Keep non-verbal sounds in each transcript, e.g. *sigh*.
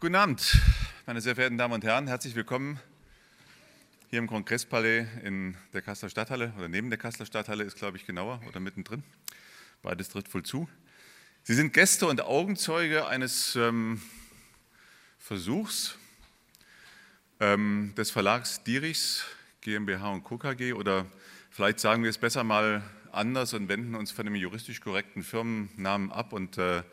Guten Abend, meine sehr verehrten Damen und Herren. Herzlich willkommen hier im Kongresspalais in der Kasseler Stadthalle oder neben der Kasseler Stadthalle ist, glaube ich, genauer oder mittendrin. Beides tritt voll zu. Sie sind Gäste und Augenzeuge eines ähm, Versuchs ähm, des Verlags Dirichs GmbH und Co. KG oder vielleicht sagen wir es besser mal anders und wenden uns von dem juristisch korrekten Firmennamen ab und äh,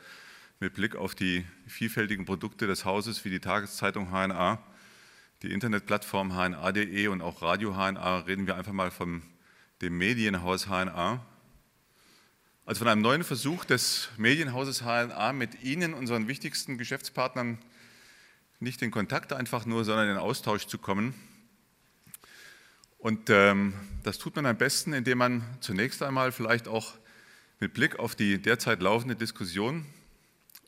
mit Blick auf die vielfältigen Produkte des Hauses wie die Tageszeitung HNA, die Internetplattform hna.de und auch Radio HNA reden wir einfach mal von dem Medienhaus HNA. Also von einem neuen Versuch des Medienhauses HNA mit Ihnen, unseren wichtigsten Geschäftspartnern, nicht in Kontakt einfach nur, sondern in Austausch zu kommen. Und ähm, das tut man am besten, indem man zunächst einmal vielleicht auch mit Blick auf die derzeit laufende Diskussion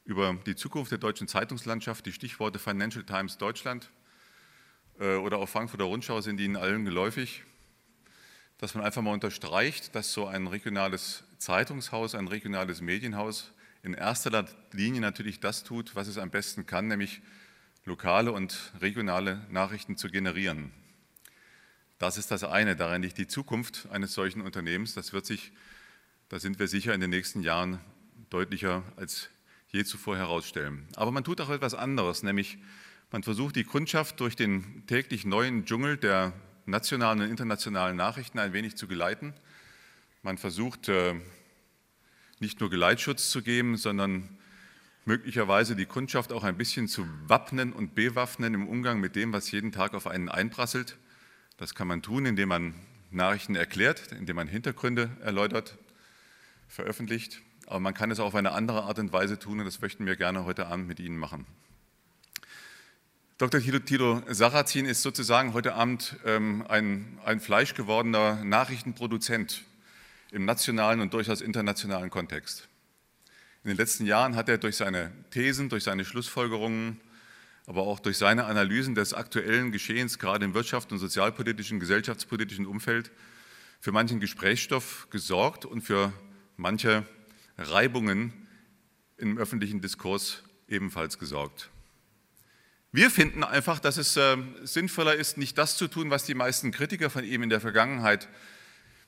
über die Zukunft der deutschen Zeitungslandschaft, die Stichworte Financial Times Deutschland äh, oder auch Frankfurter Rundschau sind Ihnen allen geläufig, dass man einfach mal unterstreicht, dass so ein regionales Zeitungshaus, ein regionales Medienhaus in erster Linie natürlich das tut, was es am besten kann, nämlich lokale und regionale Nachrichten zu generieren. Das ist das eine, darin liegt die Zukunft eines solchen Unternehmens. Das wird sich, da sind wir sicher, in den nächsten Jahren deutlicher als je zuvor herausstellen. Aber man tut auch etwas anderes, nämlich man versucht die Kundschaft durch den täglich neuen Dschungel der nationalen und internationalen Nachrichten ein wenig zu geleiten. Man versucht äh, nicht nur Geleitschutz zu geben, sondern möglicherweise die Kundschaft auch ein bisschen zu wappnen und bewaffnen im Umgang mit dem, was jeden Tag auf einen einprasselt. Das kann man tun, indem man Nachrichten erklärt, indem man Hintergründe erläutert, veröffentlicht. Aber man kann es auch auf eine andere Art und Weise tun und das möchten wir gerne heute Abend mit Ihnen machen. Dr. Tilo, Sarrazin ist sozusagen heute Abend ähm, ein, ein fleischgewordener Nachrichtenproduzent im nationalen und durchaus internationalen Kontext. In den letzten Jahren hat er durch seine Thesen, durch seine Schlussfolgerungen, aber auch durch seine Analysen des aktuellen Geschehens, gerade im wirtschafts- und sozialpolitischen, gesellschaftspolitischen Umfeld, für manchen Gesprächsstoff gesorgt und für manche Reibungen im öffentlichen Diskurs ebenfalls gesorgt. Wir finden einfach, dass es äh, sinnvoller ist, nicht das zu tun, was die meisten Kritiker von ihm in der Vergangenheit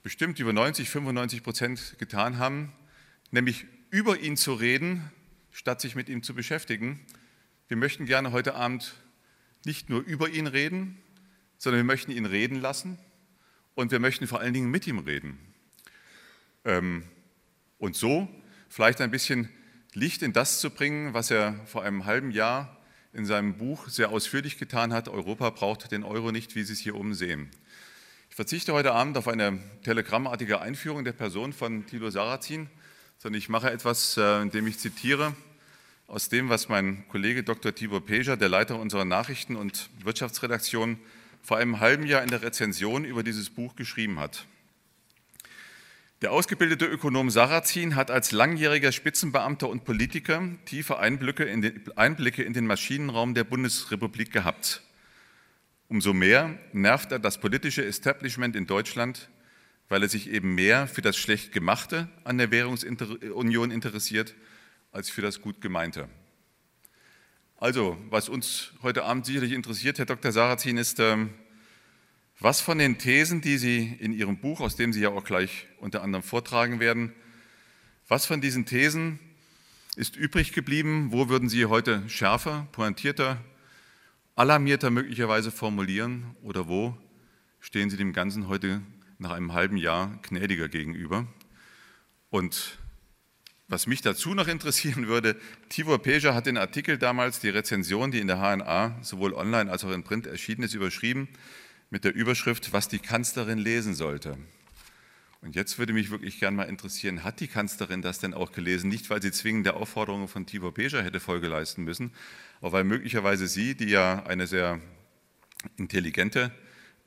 bestimmt über 90, 95 Prozent getan haben, nämlich über ihn zu reden, statt sich mit ihm zu beschäftigen. Wir möchten gerne heute Abend nicht nur über ihn reden, sondern wir möchten ihn reden lassen und wir möchten vor allen Dingen mit ihm reden. Ähm, und so vielleicht ein bisschen Licht in das zu bringen, was er vor einem halben Jahr in seinem Buch sehr ausführlich getan hat. Europa braucht den Euro nicht, wie Sie es hier oben sehen. Ich verzichte heute Abend auf eine telegrammartige Einführung der Person von Thilo Sarrazin, sondern ich mache etwas, äh, indem ich zitiere aus dem, was mein Kollege Dr. Tibor Peja, der Leiter unserer Nachrichten- und Wirtschaftsredaktion, vor einem halben Jahr in der Rezension über dieses Buch geschrieben hat. Der ausgebildete Ökonom Sarrazin hat als langjähriger Spitzenbeamter und Politiker tiefe Einblicke in, den, Einblicke in den Maschinenraum der Bundesrepublik gehabt. Umso mehr nervt er das politische Establishment in Deutschland, weil er sich eben mehr für das schlecht gemachte an der Währungsunion interessiert, als für das gut gemeinte. Also, was uns heute Abend sicherlich interessiert, Herr Dr. Sarrazin, ist, ähm, was von den Thesen, die Sie in Ihrem Buch, aus dem Sie ja auch gleich unter anderem vortragen werden, was von diesen Thesen ist übrig geblieben? Wo würden Sie heute schärfer, pointierter, alarmierter möglicherweise formulieren? Oder wo stehen Sie dem Ganzen heute nach einem halben Jahr gnädiger gegenüber? Und was mich dazu noch interessieren würde, Tibor Peja hat den Artikel damals, die Rezension, die in der HNA sowohl online als auch in Print erschienen ist, überschrieben mit der Überschrift, was die Kanzlerin lesen sollte. Und jetzt würde mich wirklich gern mal interessieren, hat die Kanzlerin das denn auch gelesen? Nicht, weil sie zwingend der Aufforderung von Tibor Beja hätte Folge leisten müssen, aber weil möglicherweise sie, die ja eine sehr intelligente,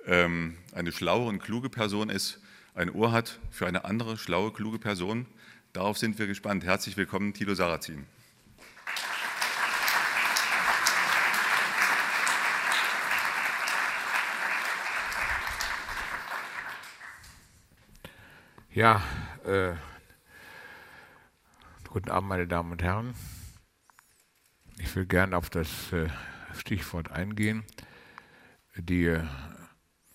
ähm, eine schlaue und kluge Person ist, ein Ohr hat für eine andere schlaue, kluge Person. Darauf sind wir gespannt. Herzlich willkommen, Thilo Sarrazin. Ja, äh, guten Abend, meine Damen und Herren. Ich will gerne auf das äh, Stichwort eingehen. Die äh,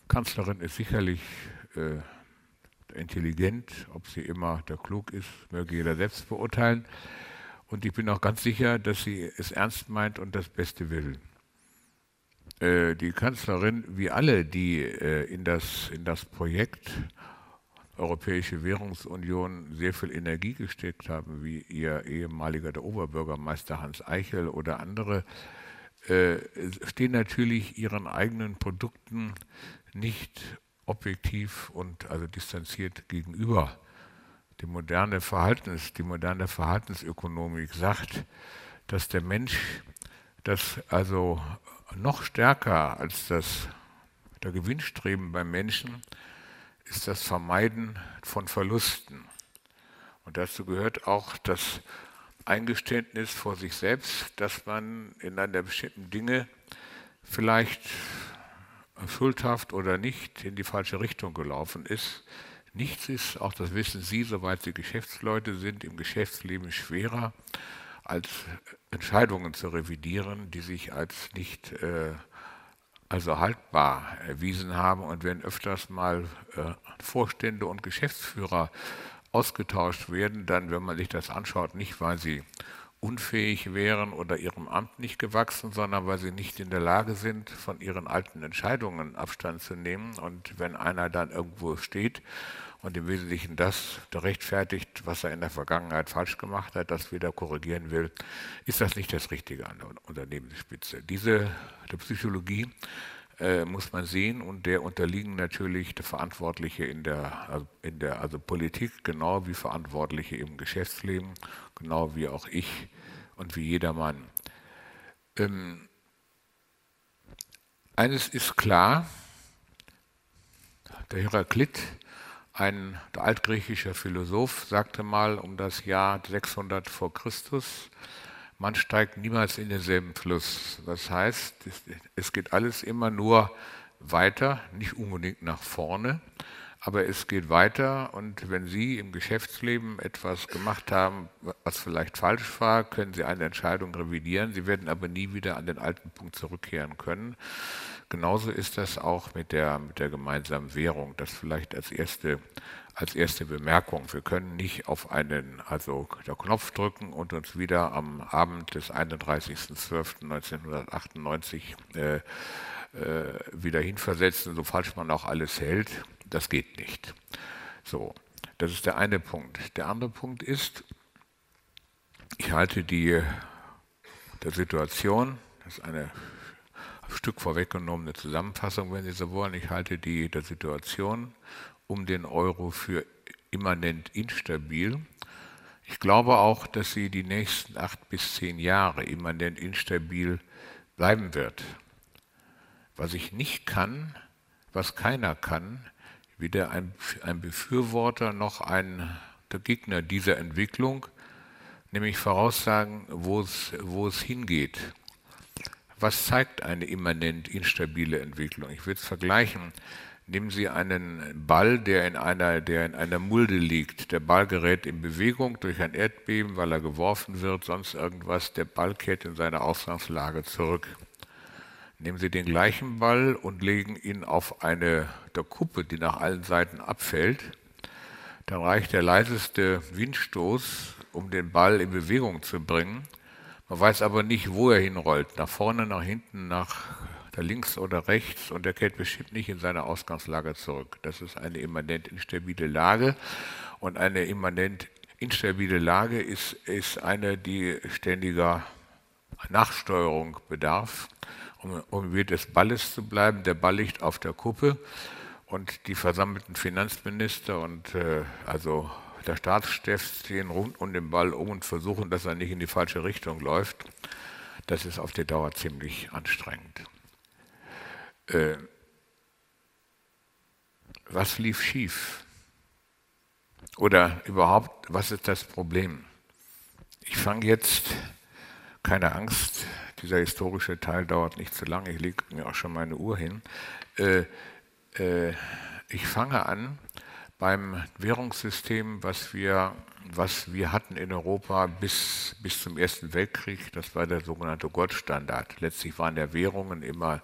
Kanzlerin ist sicherlich äh, intelligent, ob sie immer der klug ist, möge jeder selbst beurteilen. Und ich bin auch ganz sicher, dass sie es ernst meint und das Beste will. Äh, die Kanzlerin, wie alle, die in, das, in das Projekt Europäische Währungsunion sehr viel Energie gesteckt haben, wie ihr ehemaliger der Oberbürgermeister Hans Eichel oder andere, äh, stehen natürlich ihren eigenen Produkten nicht objektiv und also distanziert gegenüber. Die moderne, Verhaltens, die moderne Verhaltensökonomik sagt, dass der Mensch das also noch stärker als das der Gewinnstreben beim Menschen ist das Vermeiden von Verlusten. Und dazu gehört auch das Eingeständnis vor sich selbst, dass man in einer bestimmten Dinge vielleicht schuldhaft oder nicht in die falsche Richtung gelaufen ist. Nichts ist, auch das wissen Sie, soweit Sie Geschäftsleute sind, im Geschäftsleben schwerer, als Entscheidungen zu revidieren, die sich als nicht äh, also haltbar erwiesen haben und wenn öfters mal äh, Vorstände und Geschäftsführer ausgetauscht werden, dann, wenn man sich das anschaut, nicht weil sie unfähig wären oder ihrem Amt nicht gewachsen, sondern weil sie nicht in der Lage sind, von ihren alten Entscheidungen Abstand zu nehmen. Und wenn einer dann irgendwo steht und im Wesentlichen das rechtfertigt, was er in der Vergangenheit falsch gemacht hat, das wieder korrigieren will, ist das nicht das Richtige an der Unternehmensspitze. Diese der Psychologie äh, muss man sehen und der unterliegen natürlich der Verantwortliche in der, in der also Politik, genau wie Verantwortliche im Geschäftsleben, genau wie auch ich und wie jedermann. Ähm, eines ist klar, der Heraklit, ein altgriechischer Philosoph, sagte mal um das Jahr 600 vor Christus, man steigt niemals in denselben Fluss. Das heißt, es geht alles immer nur weiter, nicht unbedingt nach vorne, aber es geht weiter und wenn Sie im Geschäftsleben etwas gemacht haben, was vielleicht falsch war, können Sie eine Entscheidung revidieren. Sie werden aber nie wieder an den alten Punkt zurückkehren können. Genauso ist das auch mit der, mit der gemeinsamen Währung. Das vielleicht als erste als erste Bemerkung. Wir können nicht auf einen also Knopf drücken und uns wieder am Abend des 31.12.1998 äh, äh, wieder hinversetzen, so falsch man auch alles hält. Das geht nicht. So, das ist der eine Punkt. Der andere Punkt ist, ich halte die der Situation, das ist eine Stück vorweggenommene Zusammenfassung, wenn Sie so wollen. Ich halte die der Situation um den Euro für immanent instabil. Ich glaube auch, dass sie die nächsten acht bis zehn Jahre immanent instabil bleiben wird. Was ich nicht kann, was keiner kann, weder ein, ein Befürworter noch ein Gegner dieser Entwicklung, nämlich voraussagen, wo es, wo es hingeht. Was zeigt eine immanent instabile Entwicklung? Ich will es vergleichen. Nehmen Sie einen Ball, der in, einer, der in einer Mulde liegt. Der Ball gerät in Bewegung durch ein Erdbeben, weil er geworfen wird, sonst irgendwas. Der Ball kehrt in seine Ausgangslage zurück. Nehmen Sie den gleichen Ball und legen ihn auf eine der Kuppe, die nach allen Seiten abfällt. Dann reicht der leiseste Windstoß, um den Ball in Bewegung zu bringen. Man weiß aber nicht, wo er hinrollt. Nach vorne, nach hinten, nach links oder rechts und er kehrt bestimmt nicht in seine Ausgangslage zurück. Das ist eine immanent instabile Lage und eine immanent instabile Lage ist, ist eine, die ständiger Nachsteuerung bedarf, um, um wie des Balles zu bleiben. Der Ball liegt auf der Kuppe und die versammelten Finanzminister und äh, also der Staatschef stehen rund um den Ball um und versuchen, dass er nicht in die falsche Richtung läuft. Das ist auf die Dauer ziemlich anstrengend äh, was lief schief? Oder überhaupt, was ist das Problem? Ich fange jetzt, keine Angst, dieser historische Teil dauert nicht zu lange, ich lege mir auch schon meine Uhr hin. Äh, äh, ich fange an beim Währungssystem, was wir, was wir hatten in Europa bis, bis zum Ersten Weltkrieg. Das war der sogenannte Goldstandard. Letztlich waren der Währungen immer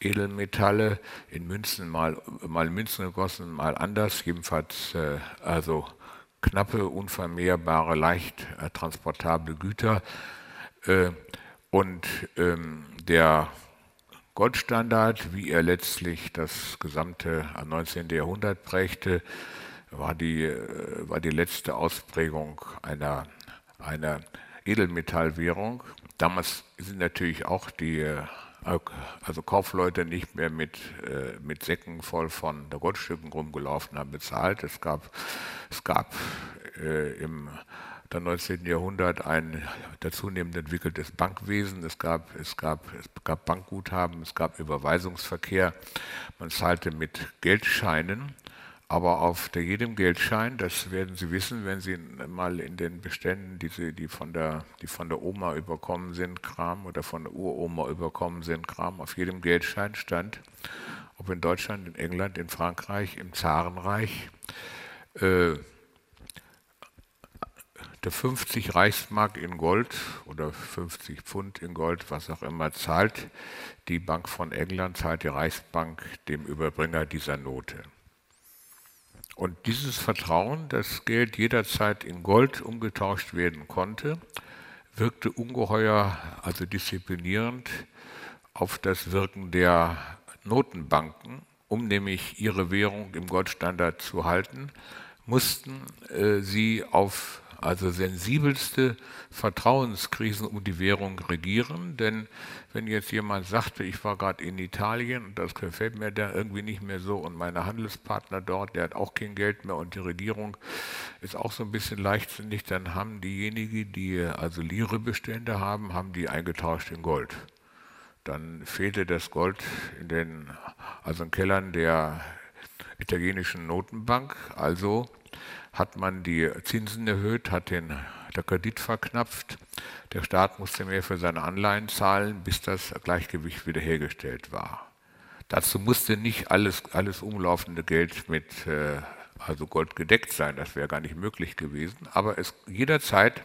Edelmetalle in Münzen, mal, mal Münzen gegossen, mal anders. Jedenfalls äh, also knappe, unvermehrbare, leicht äh, transportable Güter. Äh, und ähm, der Goldstandard, wie er letztlich das gesamte 19. Jahrhundert prägte, war die, äh, war die letzte Ausprägung einer, einer Edelmetallwährung. Damals sind natürlich auch die äh, also Kaufleute nicht mehr mit, äh, mit Säcken voll von Goldstücken rumgelaufen haben, bezahlt. Es gab, es gab äh, im dann 19. Jahrhundert ein dazunehmend entwickeltes Bankwesen. Es gab, es, gab, es gab Bankguthaben, es gab Überweisungsverkehr. Man zahlte mit Geldscheinen, aber auf der jedem Geldschein, das werden Sie wissen, wenn Sie mal in den Beständen, die, Sie, die, von, der, die von der Oma überkommen sind, Kram oder von der Uroma überkommen sind, Kram, auf jedem Geldschein stand, ob in Deutschland, in England, in Frankreich, im Zarenreich, äh, der 50 Reichsmark in Gold oder 50 Pfund in Gold, was auch immer, zahlt die Bank von England, zahlt die Reichsbank dem Überbringer dieser Note. Und dieses Vertrauen, dass Geld jederzeit in Gold umgetauscht werden konnte, wirkte ungeheuer, also disziplinierend auf das Wirken der Notenbanken, um nämlich ihre Währung im Goldstandard zu halten, mussten äh, sie auf also sensibelste Vertrauenskrisen um die Währung regieren. Denn wenn jetzt jemand sagte, ich war gerade in Italien und das gefällt mir da irgendwie nicht mehr so und meine Handelspartner dort, der hat auch kein Geld mehr und die Regierung ist auch so ein bisschen leichtsinnig, dann haben diejenigen, die also Lire-Bestände haben, haben die eingetauscht in Gold. Dann fehlte das Gold in den also in Kellern der italienischen Notenbank, also hat man die Zinsen erhöht, hat den, der Kredit verknapft. Der Staat musste mehr für seine Anleihen zahlen, bis das Gleichgewicht wiederhergestellt war. Dazu musste nicht alles, alles umlaufende Geld mit äh, also Gold gedeckt sein, das wäre gar nicht möglich gewesen. Aber es jederzeit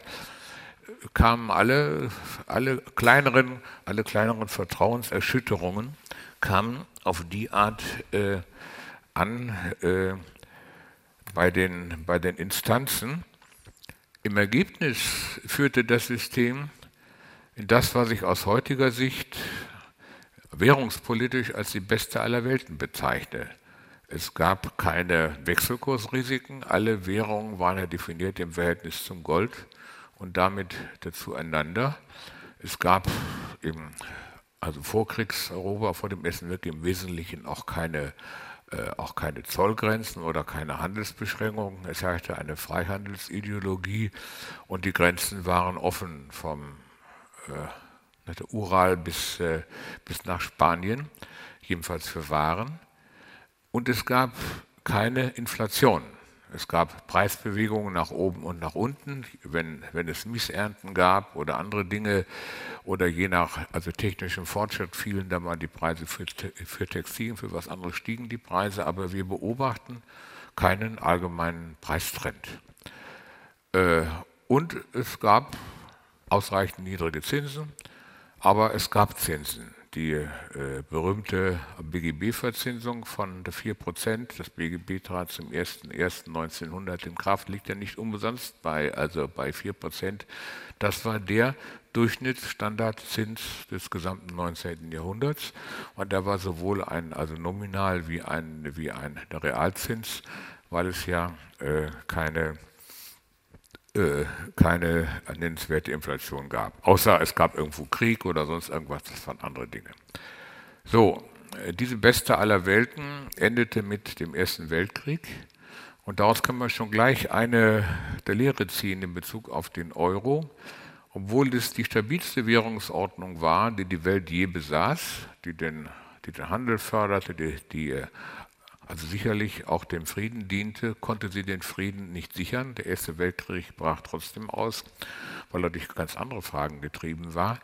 kamen alle, alle kleineren, alle kleineren Vertrauenserschütterungen kamen auf die Art äh, an, äh, bei den, bei den Instanzen. Im Ergebnis führte das System in das, was ich aus heutiger Sicht währungspolitisch als die beste aller Welten bezeichne. Es gab keine Wechselkursrisiken, alle Währungen waren ja definiert im Verhältnis zum Gold und damit zueinander. Es gab im also Vorkriegseuropa vor dem Ersten Weltkrieg im Wesentlichen auch keine äh, auch keine Zollgrenzen oder keine Handelsbeschränkungen. Es herrschte eine Freihandelsideologie und die Grenzen waren offen vom äh, Ural bis, äh, bis nach Spanien, jedenfalls für Waren. Und es gab keine Inflation. Es gab Preisbewegungen nach oben und nach unten, wenn, wenn es Missernten gab oder andere Dinge oder je nach also technischem Fortschritt fielen da mal die Preise für, für Textilien, für was anderes stiegen die Preise, aber wir beobachten keinen allgemeinen Preistrend. Äh, und es gab ausreichend niedrige Zinsen, aber es gab Zinsen die äh, berühmte BGB-Verzinsung von 4 Prozent. Das BGB trat zum 01.01.1900 in Kraft, liegt ja nicht umsonst bei, also bei 4 Prozent. Das war der Durchschnittsstandardzins des gesamten 19. Jahrhunderts. Und da war sowohl ein also nominal wie ein, wie ein Realzins, weil es ja äh, keine keine nennenswerte Inflation gab. Außer es gab irgendwo Krieg oder sonst irgendwas, das waren andere Dinge. So, äh, diese beste aller Welten endete mit dem Ersten Weltkrieg. Und daraus können wir schon gleich eine der Lehre ziehen in Bezug auf den Euro. Obwohl es die stabilste Währungsordnung war, die die Welt je besaß, die den, die den Handel förderte, die, die äh, also sicherlich auch dem Frieden diente, konnte sie den Frieden nicht sichern. Der Erste Weltkrieg brach trotzdem aus, weil er durch ganz andere Fragen getrieben war.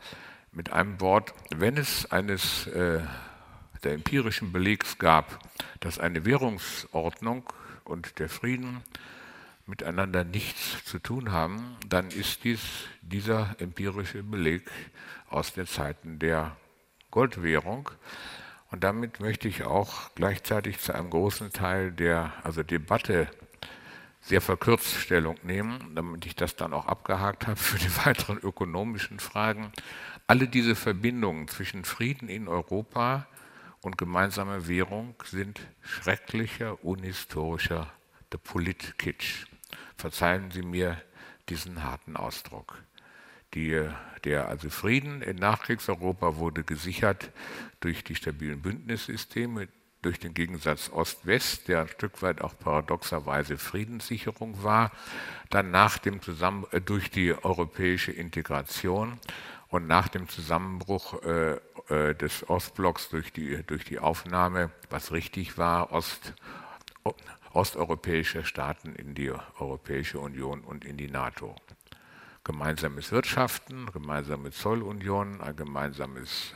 Mit einem Wort, wenn es eines äh, der empirischen Belegs gab, dass eine Währungsordnung und der Frieden miteinander nichts zu tun haben, dann ist dies dieser empirische Beleg aus den Zeiten der Goldwährung. Und damit möchte ich auch gleichzeitig zu einem großen Teil der also Debatte sehr verkürzt Stellung nehmen, damit ich das dann auch abgehakt habe für die *laughs* weiteren ökonomischen Fragen. Alle diese Verbindungen zwischen Frieden in Europa und gemeinsamer Währung sind schrecklicher, unhistorischer Politkitsch. Verzeihen Sie mir diesen harten Ausdruck. Die, der also Frieden in Nachkriegseuropa wurde gesichert durch die stabilen Bündnissysteme, durch den Gegensatz Ost-West, der ein Stück weit auch paradoxerweise Friedenssicherung war, dann nach dem Zusammen äh, durch die europäische Integration und nach dem Zusammenbruch äh, äh, des Ostblocks durch die, durch die Aufnahme, was richtig war, Ost, osteuropäischer Staaten in die Europäische Union und in die NATO. Gemeinsames Wirtschaften, gemeinsame Zollunion, ein gemeinsames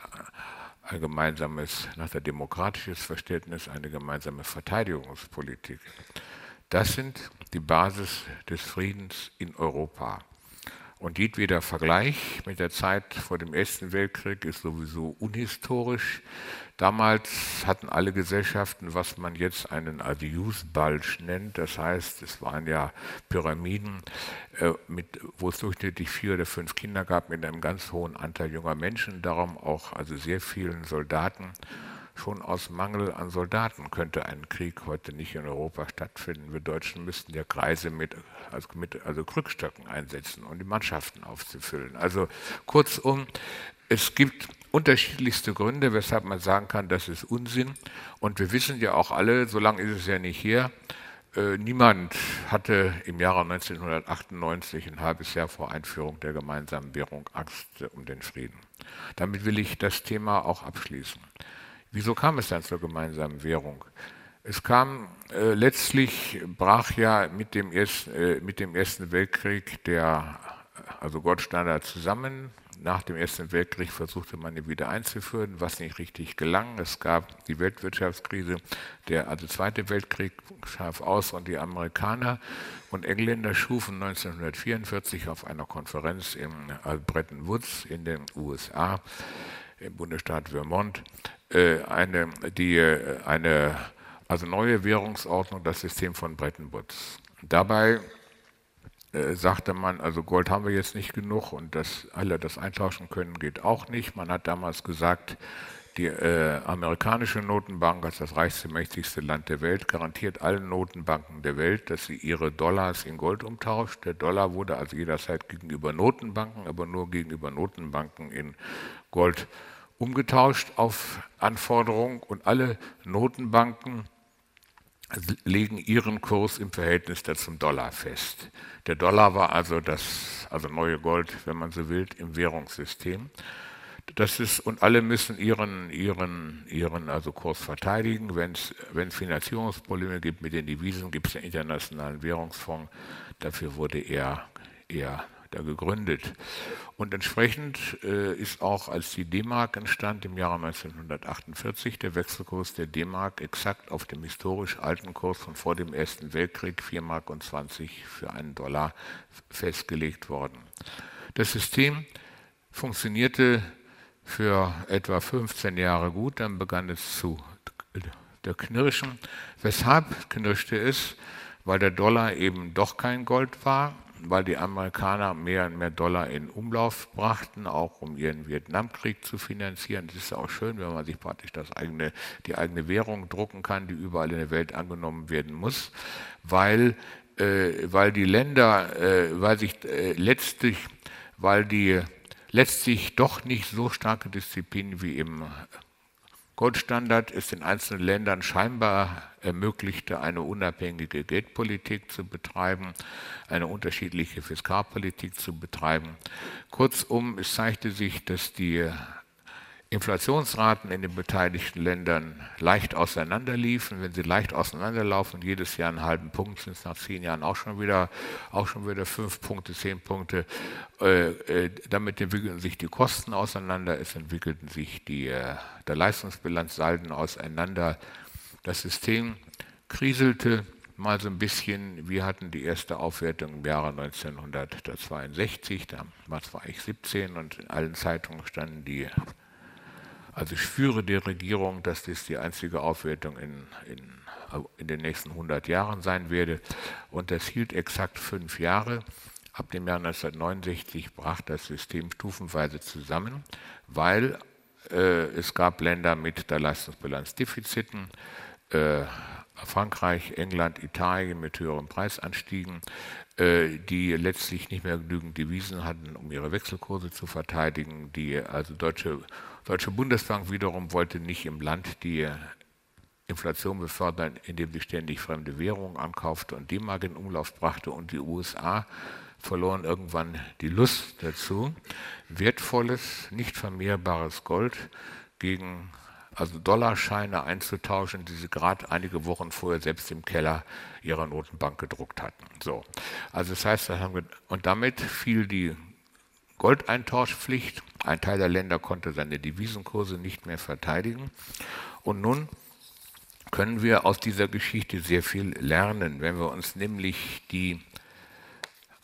ein gemeinsames, nach der demokratisches Verständnis, eine gemeinsame Verteidigungspolitik. Das sind die Basis des Friedens in Europa. Und jedweder Vergleich mit der Zeit vor dem Ersten Weltkrieg ist sowieso unhistorisch. Damals hatten alle Gesellschaften, was man jetzt einen Adius-Bulge nennt. Das heißt, es waren ja Pyramiden, äh, mit, wo es durchschnittlich vier oder fünf Kinder gab mit einem ganz hohen Anteil junger Menschen, darum auch also sehr vielen Soldaten. Schon aus Mangel an Soldaten könnte ein Krieg heute nicht in Europa stattfinden. Wir Deutschen müssten ja Kreise mit, also, mit, also Krückstöcken einsetzen, um die Mannschaften aufzufüllen. Also kurzum, es gibt unterschiedlichste Gründe, weshalb man sagen kann, das ist Unsinn. Und wir wissen ja auch alle, so lange ist es ja nicht her, äh, niemand hatte im Jahre 1998, ein halbes Jahr vor Einführung der gemeinsamen Währung, Angst um den Frieden. Damit will ich das Thema auch abschließen. Wieso kam es dann zur gemeinsamen Währung? Es kam äh, letztlich, brach ja mit dem, ersten, äh, mit dem Ersten Weltkrieg der also Goldstandard zusammen. Nach dem Ersten Weltkrieg versuchte man ihn wieder einzuführen, was nicht richtig gelang. Es gab die Weltwirtschaftskrise, der also Zweite Weltkrieg scharf aus und die Amerikaner und Engländer schufen 1944 auf einer Konferenz in Bretton Woods in den USA im Bundesstaat Vermont äh, eine, die, äh, eine also neue Währungsordnung, das System von Bretton Woods. Dabei äh, sagte man, also Gold haben wir jetzt nicht genug und dass alle das eintauschen können, geht auch nicht. Man hat damals gesagt, die äh, amerikanische Notenbank als das reichste, mächtigste Land der Welt garantiert allen Notenbanken der Welt, dass sie ihre Dollars in Gold umtauscht. Der Dollar wurde also jederzeit gegenüber Notenbanken, aber nur gegenüber Notenbanken in Gold umgetauscht auf Anforderung und alle Notenbanken legen ihren Kurs im Verhältnis zum Dollar fest. Der Dollar war also das also neue Gold, wenn man so will, im Währungssystem. Das ist, und alle müssen ihren, ihren, ihren also Kurs verteidigen. Wenn es Finanzierungsprobleme gibt mit den Devisen, gibt es den Internationalen Währungsfonds. Dafür wurde er eher da gegründet. Und entsprechend äh, ist auch, als die D-Mark entstand im Jahre 1948, der Wechselkurs der D-Mark exakt auf dem historisch alten Kurs von vor dem Ersten Weltkrieg, 4 Mark und 20 für einen Dollar, festgelegt worden. Das System funktionierte für etwa 15 Jahre gut, dann begann es zu Knirschen. Weshalb knirschte es? Weil der Dollar eben doch kein Gold war weil die Amerikaner mehr und mehr Dollar in Umlauf brachten, auch um ihren Vietnamkrieg zu finanzieren. Das ist auch schön, wenn man sich praktisch das eigene, die eigene Währung drucken kann, die überall in der Welt angenommen werden muss, weil, äh, weil die Länder, äh, weil sich äh, letztlich, weil die letztlich doch nicht so starke Disziplin wie im Goldstandard es in einzelnen Ländern scheinbar ermöglichte, eine unabhängige Geldpolitik zu betreiben, eine unterschiedliche Fiskalpolitik zu betreiben. Kurzum, es zeigte sich, dass die Inflationsraten in den beteiligten Ländern leicht auseinanderliefen. Wenn sie leicht auseinanderlaufen, jedes Jahr einen halben Punkt, sind es nach zehn Jahren auch schon wieder, auch schon wieder fünf Punkte, zehn Punkte. Äh, äh, damit entwickelten sich die Kosten auseinander, es entwickelten sich die, äh, der Leistungsbilanzsalden auseinander. Das System kriselte mal so ein bisschen, wir hatten die erste Aufwertung im Jahre 1962, damals war ich 17 und in allen Zeitungen standen die, also ich führe die Regierung, dass das die einzige Aufwertung in, in, in den nächsten 100 Jahren sein werde. Und das hielt exakt fünf Jahre. Ab dem Jahr 1969 brach das System stufenweise zusammen, weil äh, es gab Länder mit der Leistungsbilanzdefiziten, äh, Frankreich, England, Italien mit höheren Preisanstiegen, äh, die letztlich nicht mehr genügend Devisen hatten, um ihre Wechselkurse zu verteidigen. Die also deutsche, deutsche Bundesbank wiederum wollte nicht im Land die Inflation befördern, indem sie ständig fremde Währungen ankaufte und D-Mark in Umlauf brachte und die USA verloren irgendwann die Lust dazu, wertvolles, nicht vermehrbares Gold gegen also Dollarscheine einzutauschen, die sie gerade einige Wochen vorher selbst im Keller ihrer Notenbank gedruckt hatten. So, also das heißt, und damit fiel die Goldeintauschpflicht. Ein Teil der Länder konnte seine Devisenkurse nicht mehr verteidigen. Und nun können wir aus dieser Geschichte sehr viel lernen, wenn wir uns nämlich die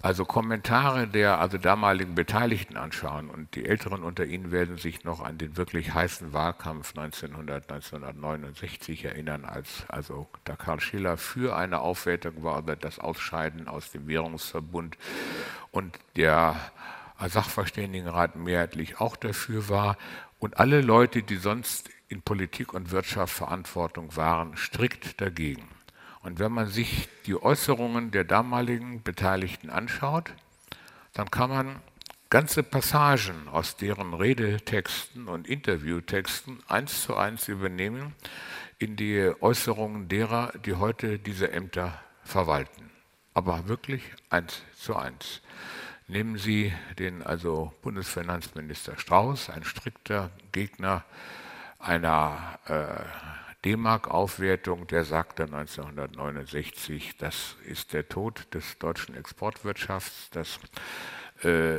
also Kommentare der also damaligen Beteiligten anschauen und die Älteren unter Ihnen werden sich noch an den wirklich heißen Wahlkampf 1900, 1969 erinnern, als also da Karl Schiller für eine Aufwertung war oder das Ausscheiden aus dem Währungsverbund und der Sachverständigenrat mehrheitlich auch dafür war und alle Leute, die sonst in Politik und Wirtschaft Verantwortung waren, strikt dagegen. Und wenn man sich die Äußerungen der damaligen Beteiligten anschaut, dann kann man ganze Passagen aus deren Redetexten und Interviewtexten eins zu eins übernehmen in die Äußerungen derer, die heute diese Ämter verwalten. Aber wirklich eins zu eins. Nehmen Sie den also Bundesfinanzminister Strauß, ein strikter Gegner einer äh, D-Mark-Aufwertung, der sagte 1969, das ist der Tod des deutschen Exportwirtschafts, das, äh,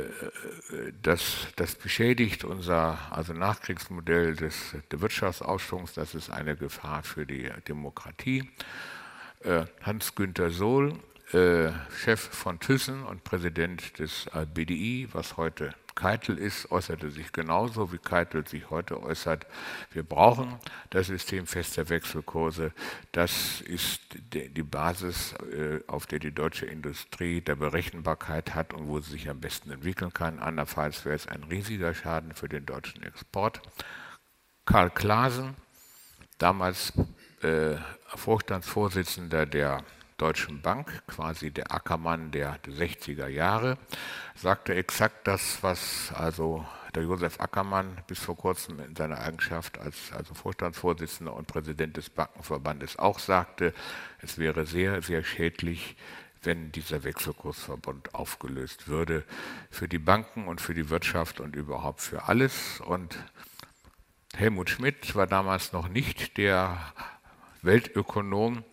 das, das beschädigt unser also Nachkriegsmodell des, des Wirtschaftsausschwungs, das ist eine Gefahr für die Demokratie. Äh, Hans-Günter Sohl, äh, Chef von Thyssen und Präsident des BDI, was heute Keitel ist, äußerte sich genauso, wie Keitel sich heute äußert. Wir brauchen das System fester Wechselkurse. Das ist die Basis, äh, auf der die deutsche Industrie der Berechenbarkeit hat und wo sie sich am besten entwickeln kann. Andernfalls wäre es ein riesiger Schaden für den deutschen Export. Karl Klaasen, damals äh, Vorstandsvorsitzender der Deutschen Bank, quasi der Ackermann der 60er Jahre, sagte exakt das, was also der Josef Ackermann bis vor kurzem in seiner Eigenschaft als also Vorstandsvorsitzender und Präsident des Bankenverbandes auch sagte. Es wäre sehr, sehr schädlich, wenn dieser Wechselkursverbund aufgelöst würde für die Banken und für die Wirtschaft und überhaupt für alles. Und Helmut Schmidt war damals noch nicht der Weltökonom,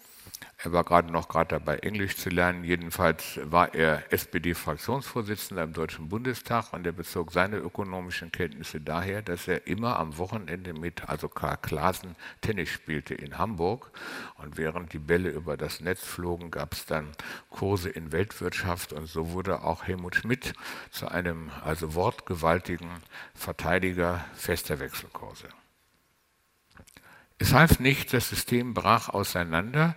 er war gerade noch gerade dabei, Englisch zu lernen. Jedenfalls war er SPD-Fraktionsvorsitzender im Deutschen Bundestag und er bezog seine ökonomischen Kenntnisse daher, dass er immer am Wochenende mit, also Karl Klaasen, Tennis spielte in Hamburg. Und während die Bälle über das Netz flogen, gab es dann Kurse in Weltwirtschaft und so wurde auch Helmut Schmidt zu einem also wortgewaltigen Verteidiger fester Wechselkurse. Es half nicht, das System brach auseinander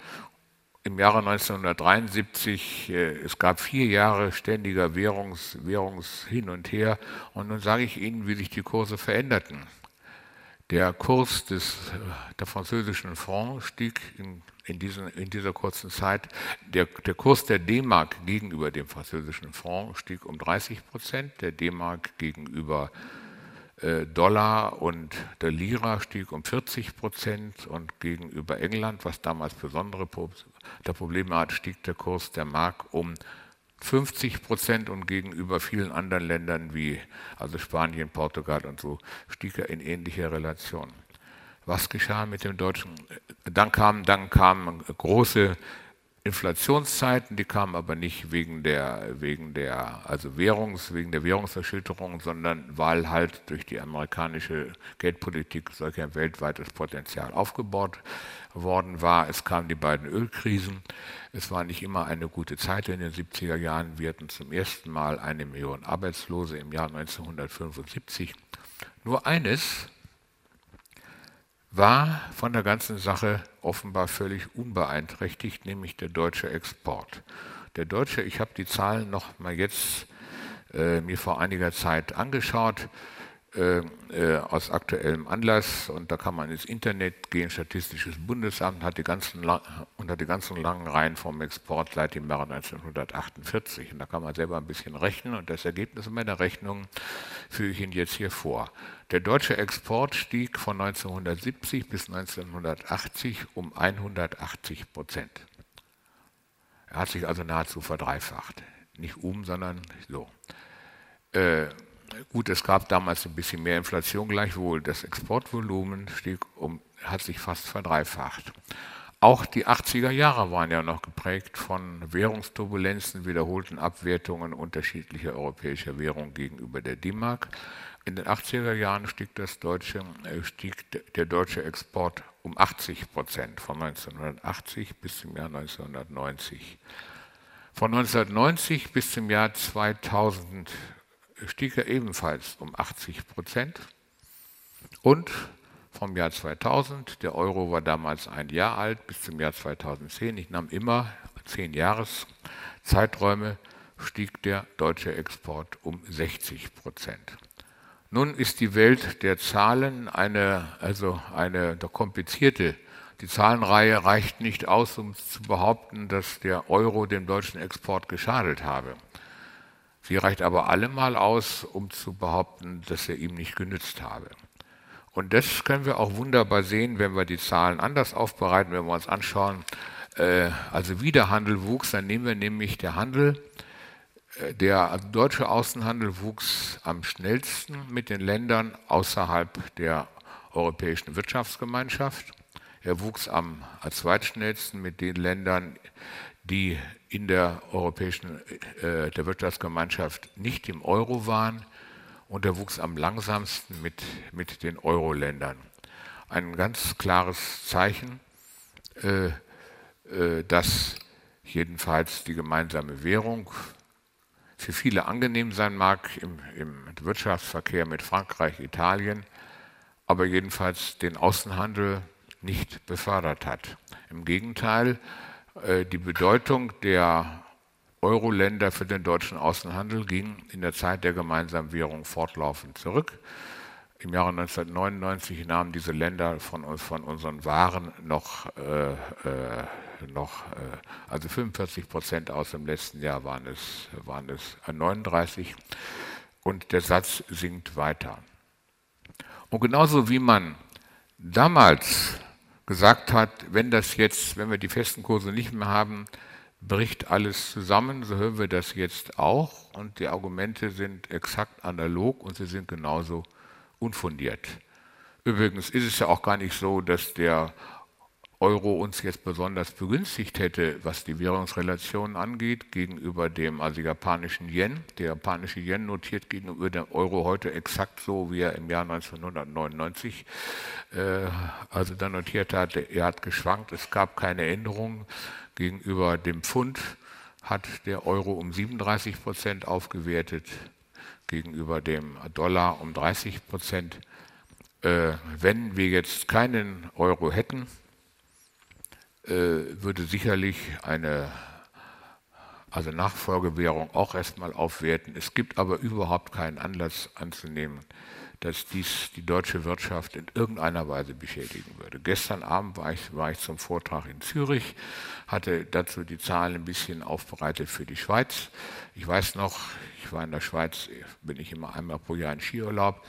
im Jahre 1973, äh, es gab vier Jahre ständiger Währungs, Währungs hin und her und nun sage ich Ihnen, wie sich die Kurse veränderten. Der Kurs des, der französischen Franc stieg in, in, diesen, in dieser kurzen Zeit. Der, der Kurs der D-Mark gegenüber dem französischen Franc stieg um 30 Prozent, der D-Mark gegenüber äh, Dollar und der Lira stieg um 40 Prozent und gegenüber England, was damals besondere der Probleme hat, stieg der Kurs der Mark um 50 Prozent und gegenüber vielen anderen Ländern wie also Spanien, Portugal und so stieg er in ähnlicher Relation. Was geschah mit dem deutschen? Dann kamen dann kam große Inflationszeiten, die kamen aber nicht wegen der, wegen der, also Währungs, wegen der Währungserschütterung, sondern weil halt durch die amerikanische Geldpolitik solch ein weltweites Potenzial aufgebaut worden war. Es kamen die beiden Ölkrisen. Es war nicht immer eine gute Zeit in den 70er Jahren. Wir hatten zum ersten Mal eine Million Arbeitslose im Jahr 1975. Nur eines war von der ganzen Sache offenbar völlig unbeeinträchtigt, nämlich der deutsche Export. Der deutsche, ich habe die Zahlen noch mal jetzt äh, mir vor einiger Zeit angeschaut, äh, äh, aus aktuellem Anlass und da kann man ins Internet gehen, Statistisches Bundesamt hat die ganzen hat die ganzen langen Reihen vom Export seit dem Jahre 1948 und da kann man selber ein bisschen rechnen und das Ergebnis meiner Rechnung führe ich Ihnen jetzt hier vor. Der deutsche Export stieg von 1970 bis 1980 um 180 Prozent. Er hat sich also nahezu verdreifacht. Nicht um, sondern so. Äh, Gut, es gab damals ein bisschen mehr Inflation, gleichwohl das Exportvolumen stieg um, hat sich fast verdreifacht. Auch die 80er Jahre waren ja noch geprägt von Währungsturbulenzen, wiederholten Abwertungen unterschiedlicher europäischer Währungen gegenüber der D-Mark. In den 80er Jahren stieg, deutsche, äh, stieg der deutsche Export um 80 Prozent von 1980 bis zum Jahr 1990. Von 1990 bis zum Jahr 2000 stieg er ebenfalls um 80 Prozent. Und vom Jahr 2000, der Euro war damals ein Jahr alt, bis zum Jahr 2010, ich nahm immer zehn Jahreszeiträume, stieg der deutsche Export um 60 Prozent. Nun ist die Welt der Zahlen eine, also eine komplizierte. Die Zahlenreihe reicht nicht aus, um zu behaupten, dass der Euro dem deutschen Export geschadet habe. Sie reicht aber allemal aus, um zu behaupten, dass er ihm nicht genützt habe. Und das können wir auch wunderbar sehen, wenn wir die Zahlen anders aufbereiten, wenn wir uns anschauen, äh, also wie der Handel wuchs, dann nehmen wir nämlich der Handel, äh, der deutsche Außenhandel wuchs am schnellsten mit den Ländern außerhalb der Europäischen Wirtschaftsgemeinschaft. Er wuchs am zweitschnellsten mit den Ländern, die in der europäischen äh, der Wirtschaftsgemeinschaft nicht im Euro waren und er wuchs am langsamsten mit, mit den Euro-Ländern. Ein ganz klares Zeichen, äh, äh, dass jedenfalls die gemeinsame Währung für viele angenehm sein mag im, im Wirtschaftsverkehr mit Frankreich, Italien, aber jedenfalls den Außenhandel nicht befördert hat. Im Gegenteil, die Bedeutung der Euro-Länder für den deutschen Außenhandel ging in der Zeit der gemeinsamen Währung fortlaufend zurück. Im Jahre 1999 nahmen diese Länder von, von unseren Waren noch, äh, äh, noch äh, also 45 Prozent aus. Im letzten Jahr waren es, waren es 39 und der Satz sinkt weiter. Und genauso wie man damals gesagt hat, wenn das jetzt, wenn wir die festen Kurse nicht mehr haben, bricht alles zusammen, so hören wir das jetzt auch und die Argumente sind exakt analog und sie sind genauso unfundiert. Übrigens ist es ja auch gar nicht so, dass der Euro uns jetzt besonders begünstigt hätte, was die Währungsrelationen angeht, gegenüber dem also japanischen Yen. Der japanische Yen notiert gegenüber dem Euro heute exakt so, wie er im Jahr 1999 äh, also dann notiert hat. Er hat geschwankt, es gab keine Änderungen. Gegenüber dem Pfund hat der Euro um 37 Prozent aufgewertet, gegenüber dem Dollar um 30 Prozent. Äh, wenn wir jetzt keinen Euro hätten, würde sicherlich eine also Nachfolgewährung auch erstmal aufwerten. Es gibt aber überhaupt keinen Anlass anzunehmen, dass dies die deutsche Wirtschaft in irgendeiner Weise beschädigen würde. Gestern Abend war ich, war ich zum Vortrag in Zürich, hatte dazu die Zahlen ein bisschen aufbereitet für die Schweiz. Ich weiß noch, ich war in der Schweiz, bin ich immer einmal pro Jahr in Skiurlaub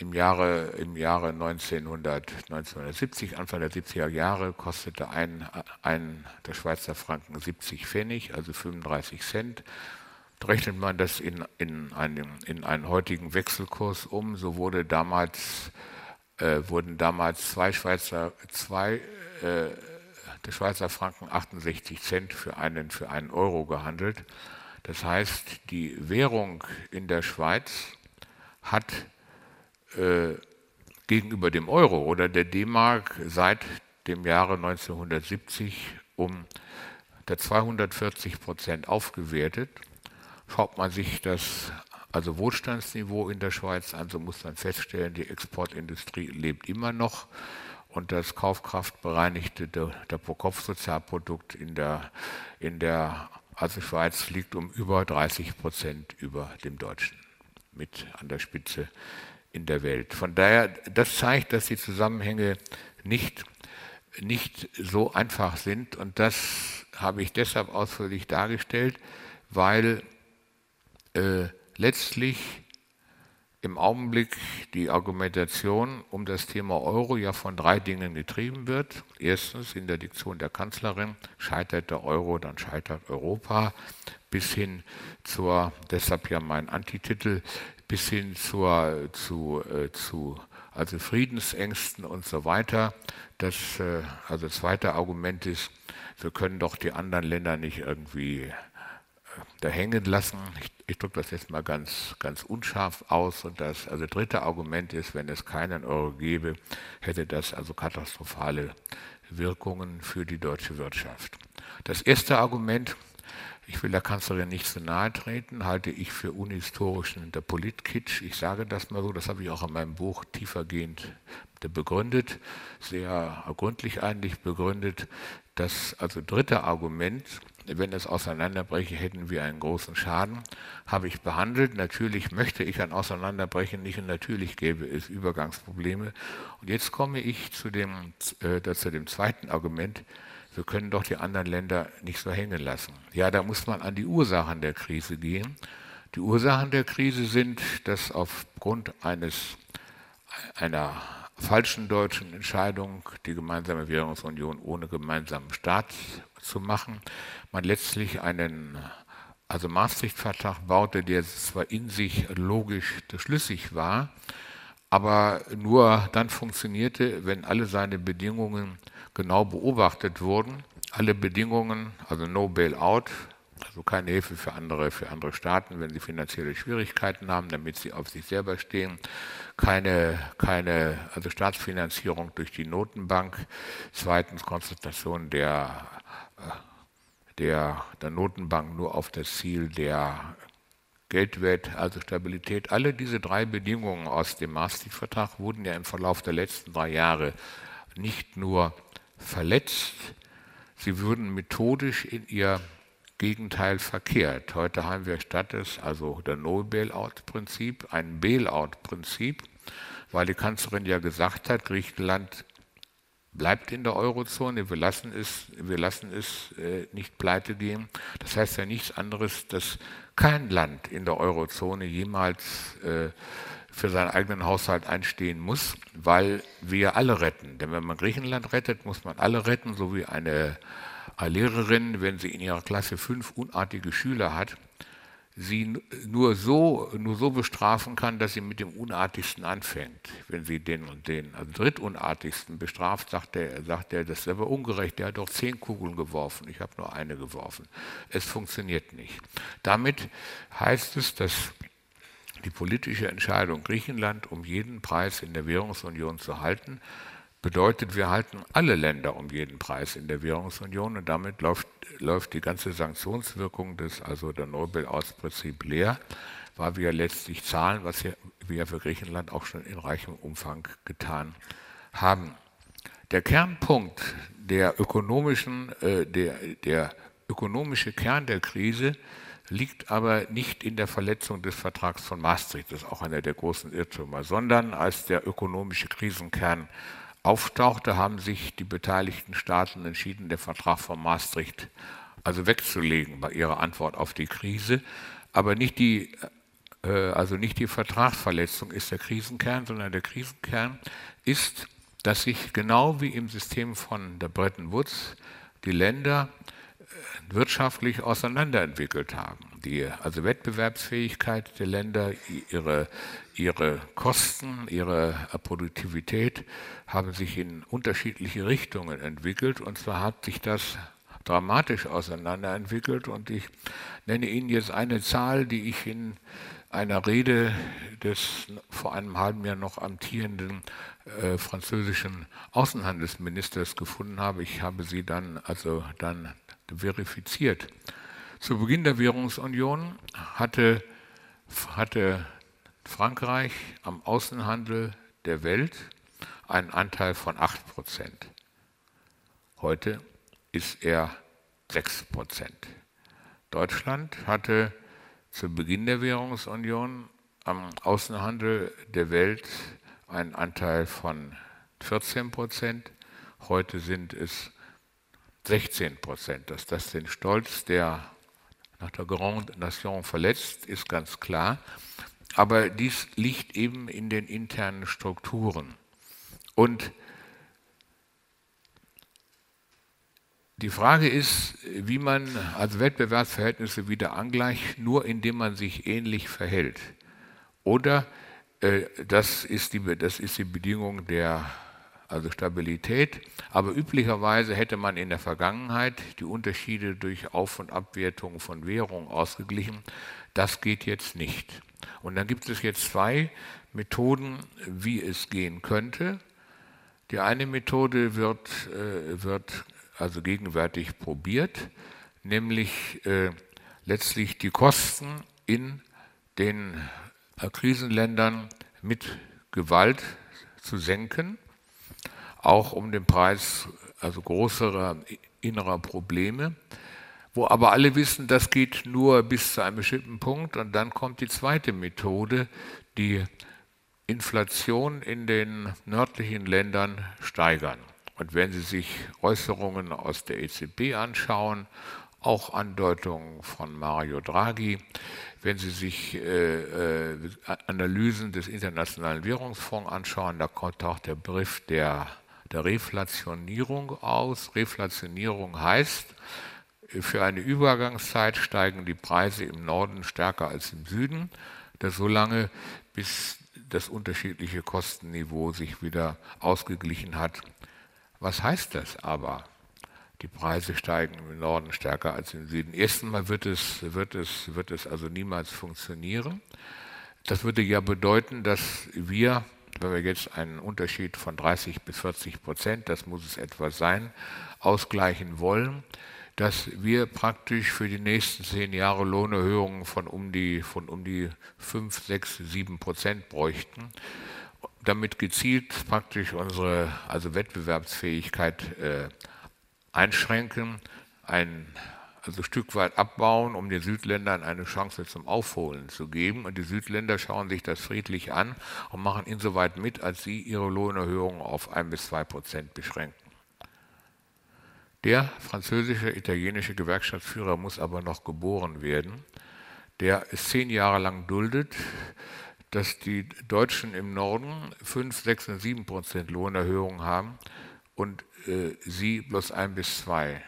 im Jahre, im Jahre 1900, 1970, Anfang der 70er Jahre, kostete ein, ein der Schweizer Franken 70 Pfennig, also 35 Cent. Rechnet man das in, in, einen, in einen heutigen Wechselkurs um, so wurde damals, äh, wurden damals zwei Schweizer, zwei, äh, der Schweizer Franken 68 Cent für einen, für einen Euro gehandelt. Das heißt, die Währung in der Schweiz hat äh, gegenüber dem Euro oder der D-Mark seit dem Jahre 1970 um der 240 Prozent aufgewertet. Schaut man sich das also Wohlstandsniveau in der Schweiz an, so muss man feststellen, die Exportindustrie lebt immer noch und das kaufkraftbereinigte der, der Pro-Kopf-Sozialprodukt in der, in der also Schweiz liegt um über 30 Prozent über dem deutschen, mit an der Spitze in der Welt. Von daher, das zeigt, dass die Zusammenhänge nicht, nicht so einfach sind und das habe ich deshalb ausführlich dargestellt, weil äh, letztlich im Augenblick die Argumentation um das Thema Euro ja von drei Dingen getrieben wird. Erstens in der Diktion der Kanzlerin scheitert der Euro, dann scheitert Europa, bis hin zur, deshalb ja mein Antititel, bis hin zur, zu, äh, zu also Friedensängsten und so weiter. Das äh, also zweite Argument ist, wir können doch die anderen Länder nicht irgendwie äh, da hängen lassen. Ich ich drücke das jetzt mal ganz, ganz unscharf aus. Und das also dritte Argument ist, wenn es keinen Euro gäbe, hätte das also katastrophale Wirkungen für die deutsche Wirtschaft. Das erste Argument, ich will der Kanzlerin nicht zu nahe treten, halte ich für unhistorischen der Politkitsch. Ich sage das mal so, das habe ich auch in meinem Buch tiefergehend begründet, sehr gründlich eigentlich begründet. Das also dritte Argument, wenn es auseinanderbreche, hätten wir einen großen Schaden, habe ich behandelt. Natürlich möchte ich ein Auseinanderbrechen nicht und natürlich gäbe es Übergangsprobleme. Und jetzt komme ich zu dem, äh, zu dem zweiten Argument, wir können doch die anderen Länder nicht so hängen lassen. Ja, da muss man an die Ursachen der Krise gehen. Die Ursachen der Krise sind, dass aufgrund eines, einer falschen deutschen Entscheidung, die gemeinsame Währungsunion ohne gemeinsamen Staat zu machen, man letztlich einen also Maastricht-Vertrag baute, der zwar in sich logisch schlüssig war, aber nur dann funktionierte, wenn alle seine Bedingungen genau beobachtet wurden. Alle Bedingungen, also No Bailout, also keine Hilfe für andere, für andere Staaten, wenn sie finanzielle Schwierigkeiten haben, damit sie auf sich selber stehen. Keine, keine also Staatsfinanzierung durch die Notenbank. Zweitens Konzentration der, der, der Notenbank nur auf das Ziel der Geldwert, also Stabilität. Alle diese drei Bedingungen aus dem Maastricht-Vertrag wurden ja im Verlauf der letzten drei Jahre nicht nur verletzt, sie wurden methodisch in ihr Gegenteil verkehrt. Heute haben wir statt des, also der No-Bailout-Prinzip, ein Bailout-Prinzip, weil die Kanzlerin ja gesagt hat, Griechenland bleibt in der Eurozone, wir lassen es, wir lassen es äh, nicht pleite gehen. Das heißt ja nichts anderes, dass kein Land in der Eurozone jemals äh, für seinen eigenen Haushalt einstehen muss, weil wir alle retten. Denn wenn man Griechenland rettet, muss man alle retten, so wie eine Lehrerin, wenn sie in ihrer Klasse fünf unartige Schüler hat, sie nur so, nur so bestrafen kann, dass sie mit dem Unartigsten anfängt. Wenn sie den und den, also Drittunartigsten bestraft, sagt er, sagt er, das ist aber ungerecht, der hat doch zehn Kugeln geworfen, ich habe nur eine geworfen. Es funktioniert nicht. Damit heißt es, dass die politische Entscheidung, Griechenland um jeden Preis in der Währungsunion zu halten, bedeutet, wir halten alle Länder um jeden Preis in der Währungsunion und damit läuft, läuft die ganze Sanktionswirkung des, also der Nobel-Aus-Prinzip leer, weil wir letztlich zahlen, was wir für Griechenland auch schon in reichem Umfang getan haben. Der Kernpunkt der ökonomischen, äh, der, der ökonomische Kern der Krise liegt aber nicht in der Verletzung des Vertrags von Maastricht, das ist auch einer der großen Irrtümer, sondern als der ökonomische Krisenkern auftauchte, haben sich die beteiligten Staaten entschieden, den Vertrag von Maastricht also wegzulegen bei ihrer Antwort auf die Krise. Aber nicht die, äh, also nicht die Vertragsverletzung ist der Krisenkern, sondern der Krisenkern ist, dass sich genau wie im System von der Bretton Woods die Länder wirtschaftlich auseinanderentwickelt haben. Die also Wettbewerbsfähigkeit der Länder, ihre, ihre Kosten, ihre Produktivität haben sich in unterschiedliche Richtungen entwickelt. Und zwar hat sich das dramatisch auseinanderentwickelt. Und ich nenne Ihnen jetzt eine Zahl, die ich in einer Rede des vor einem halben Jahr noch amtierenden äh, französischen Außenhandelsministers gefunden habe. Ich habe sie dann also dann verifiziert. Zu Beginn der Währungsunion hatte, hatte Frankreich am Außenhandel der Welt einen Anteil von 8 Prozent. Heute ist er 6 Prozent. Deutschland hatte zu Beginn der Währungsunion am Außenhandel der Welt einen Anteil von 14 Prozent. Heute sind es 16 Prozent. Dass das den Stolz der nach der Grande Nation verletzt, ist ganz klar. Aber dies liegt eben in den internen Strukturen. Und die Frage ist, wie man also Wettbewerbsverhältnisse wieder angleicht, nur indem man sich ähnlich verhält. Oder äh, das, ist die, das ist die Bedingung der also Stabilität. Aber üblicherweise hätte man in der Vergangenheit die Unterschiede durch Auf- und Abwertung von Währungen ausgeglichen. Das geht jetzt nicht. Und dann gibt es jetzt zwei Methoden, wie es gehen könnte. Die eine Methode wird, äh, wird also gegenwärtig probiert, nämlich äh, letztlich die Kosten in den äh, Krisenländern mit Gewalt zu senken auch um den Preis also größerer innerer Probleme, wo aber alle wissen, das geht nur bis zu einem bestimmten Punkt und dann kommt die zweite Methode, die Inflation in den nördlichen Ländern steigern. Und wenn Sie sich Äußerungen aus der EZB anschauen, auch Andeutungen von Mario Draghi, wenn Sie sich äh, äh, Analysen des Internationalen Währungsfonds anschauen, da taucht der Begriff der der Reflationierung aus. Reflationierung heißt, für eine Übergangszeit steigen die Preise im Norden stärker als im Süden, das so lange, bis das unterschiedliche Kostenniveau sich wieder ausgeglichen hat. Was heißt das aber? Die Preise steigen im Norden stärker als im Süden. Erstens mal wird es, wird es, wird es also niemals funktionieren. Das würde ja bedeuten, dass wir wenn wir jetzt einen Unterschied von 30 bis 40 Prozent, das muss es etwa sein, ausgleichen wollen, dass wir praktisch für die nächsten zehn Jahre Lohnerhöhungen von um die, von um die 5, 6, 7 Prozent bräuchten, damit gezielt praktisch unsere also Wettbewerbsfähigkeit äh, einschränken, ein also ein Stück weit abbauen, um den Südländern eine Chance zum Aufholen zu geben. Und die Südländer schauen sich das friedlich an und machen insoweit mit, als sie ihre Lohnerhöhungen auf ein bis zwei Prozent beschränken. Der französische, italienische Gewerkschaftsführer muss aber noch geboren werden, der es zehn Jahre lang duldet, dass die Deutschen im Norden fünf, sechs und sieben Prozent Lohnerhöhungen haben und äh, sie bloß ein bis zwei.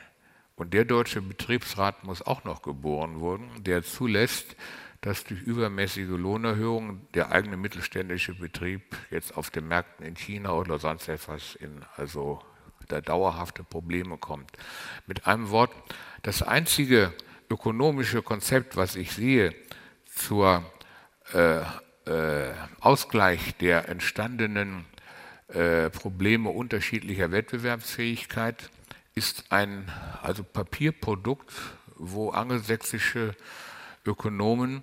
Und der deutsche Betriebsrat muss auch noch geboren werden, der zulässt, dass durch übermäßige Lohnerhöhungen der eigene mittelständische Betrieb jetzt auf den Märkten in China oder sonst etwas in also da dauerhafte Probleme kommt. Mit einem Wort, das einzige ökonomische Konzept, was ich sehe zur äh, äh, Ausgleich der entstandenen äh, Probleme unterschiedlicher Wettbewerbsfähigkeit, ist ein also Papierprodukt, wo angelsächsische Ökonomen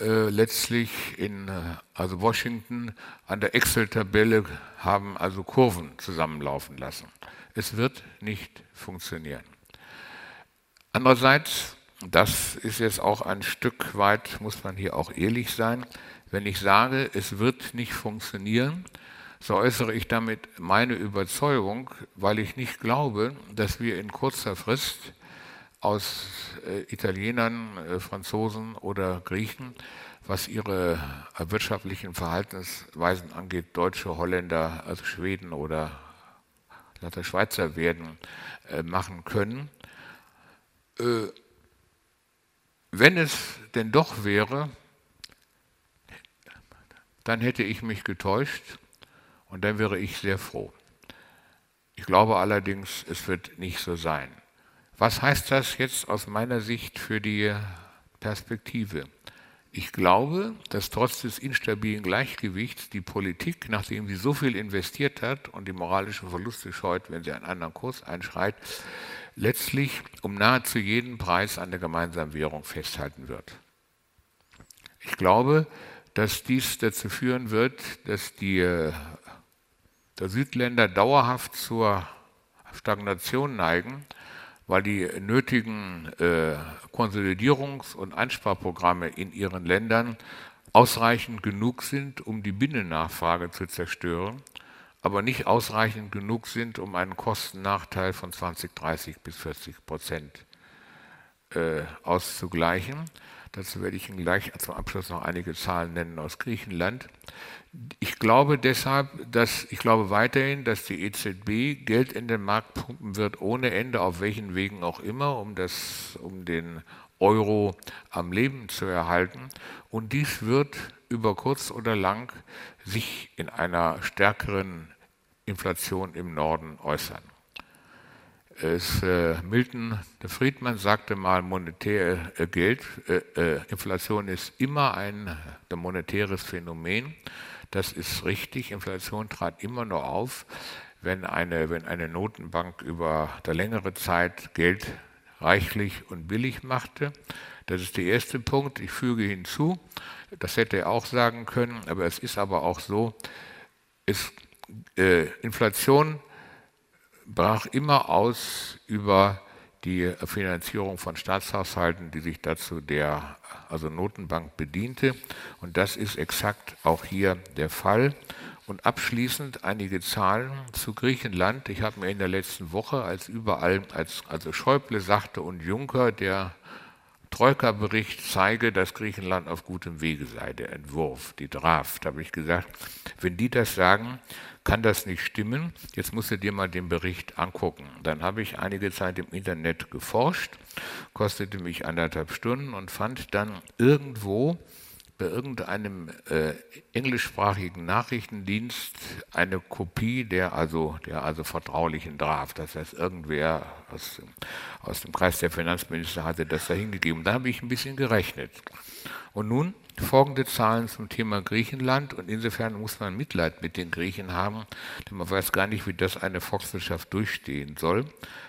äh, letztlich in äh, also Washington an der Excel-Tabelle haben also Kurven zusammenlaufen lassen. Es wird nicht funktionieren. Andererseits, das ist jetzt auch ein Stück weit, muss man hier auch ehrlich sein, wenn ich sage, es wird nicht funktionieren, so äußere ich damit meine Überzeugung, weil ich nicht glaube, dass wir in kurzer Frist aus äh, Italienern, äh, Franzosen oder Griechen, was ihre äh, wirtschaftlichen Verhaltensweisen angeht, Deutsche, Holländer, also Schweden oder Schweizer werden, machen können. wenn es denn doch wäre, dann hätte ich mich getäuscht und dann wäre ich sehr froh. Ich glaube allerdings, es wird nicht so sein. Was heißt das jetzt aus meiner Sicht für die Perspektive? Ich glaube, dass trotz des instabilen Gleichgewichts die Politik, nachdem sie so viel investiert hat und die moralischen Verluste scheut, wenn sie einen anderen Kurs einschreit, letztlich um nahezu jeden Preis an der gemeinsamen Währung festhalten wird. Ich glaube, dass dies dazu führen wird, dass die äh, der Südländer dauerhaft zur Stagnation neigen, weil die nötigen äh, Konsolidierungs- und Einsparprogramme in ihren Ländern ausreichend genug sind, um die Binnennachfrage zu zerstören, aber nicht ausreichend genug sind, um einen Kostennachteil von 20, 30 bis 40 Prozent äh, auszugleichen. Dazu werde ich Ihnen gleich zum Abschluss noch einige Zahlen nennen aus Griechenland. Ich glaube deshalb, dass ich glaube weiterhin, dass die EZB Geld in den Markt pumpen wird ohne Ende, auf welchen Wegen auch immer, um, das, um den Euro am Leben zu erhalten. Und dies wird über kurz oder lang sich in einer stärkeren Inflation im Norden äußern. Es, äh, Milton Friedman sagte mal, monetär äh, Geld, äh, äh Inflation ist immer ein monetäres Phänomen. Das ist richtig. Inflation trat immer nur auf, wenn eine, wenn eine Notenbank über der längere Zeit Geld reichlich und billig machte. Das ist der erste Punkt. Ich füge hinzu, das hätte er auch sagen können, aber es ist aber auch so, ist, äh, Inflation brach immer aus über die Finanzierung von Staatshaushalten, die sich dazu der also Notenbank bediente. Und das ist exakt auch hier der Fall. Und abschließend einige Zahlen zu Griechenland. Ich habe mir in der letzten Woche, als überall, als also Schäuble sagte und Juncker, der Troika-Bericht zeige, dass Griechenland auf gutem Wege sei, der Entwurf, die Draft, habe ich gesagt, wenn die das sagen, kann das nicht stimmen. Jetzt musst du dir mal den Bericht angucken. Dann habe ich einige Zeit im Internet geforscht, kostete mich anderthalb Stunden und fand dann irgendwo bei irgendeinem äh, englischsprachigen Nachrichtendienst eine Kopie der also, der also vertraulichen Draft. Das heißt, irgendwer aus, aus dem Kreis der Finanzminister hatte das da hingegeben. Da habe ich ein bisschen gerechnet. Und nun folgende Zahlen zum Thema Griechenland und insofern muss man Mitleid mit den Griechen haben, denn man weiß gar nicht, wie das eine Volkswirtschaft durchstehen soll.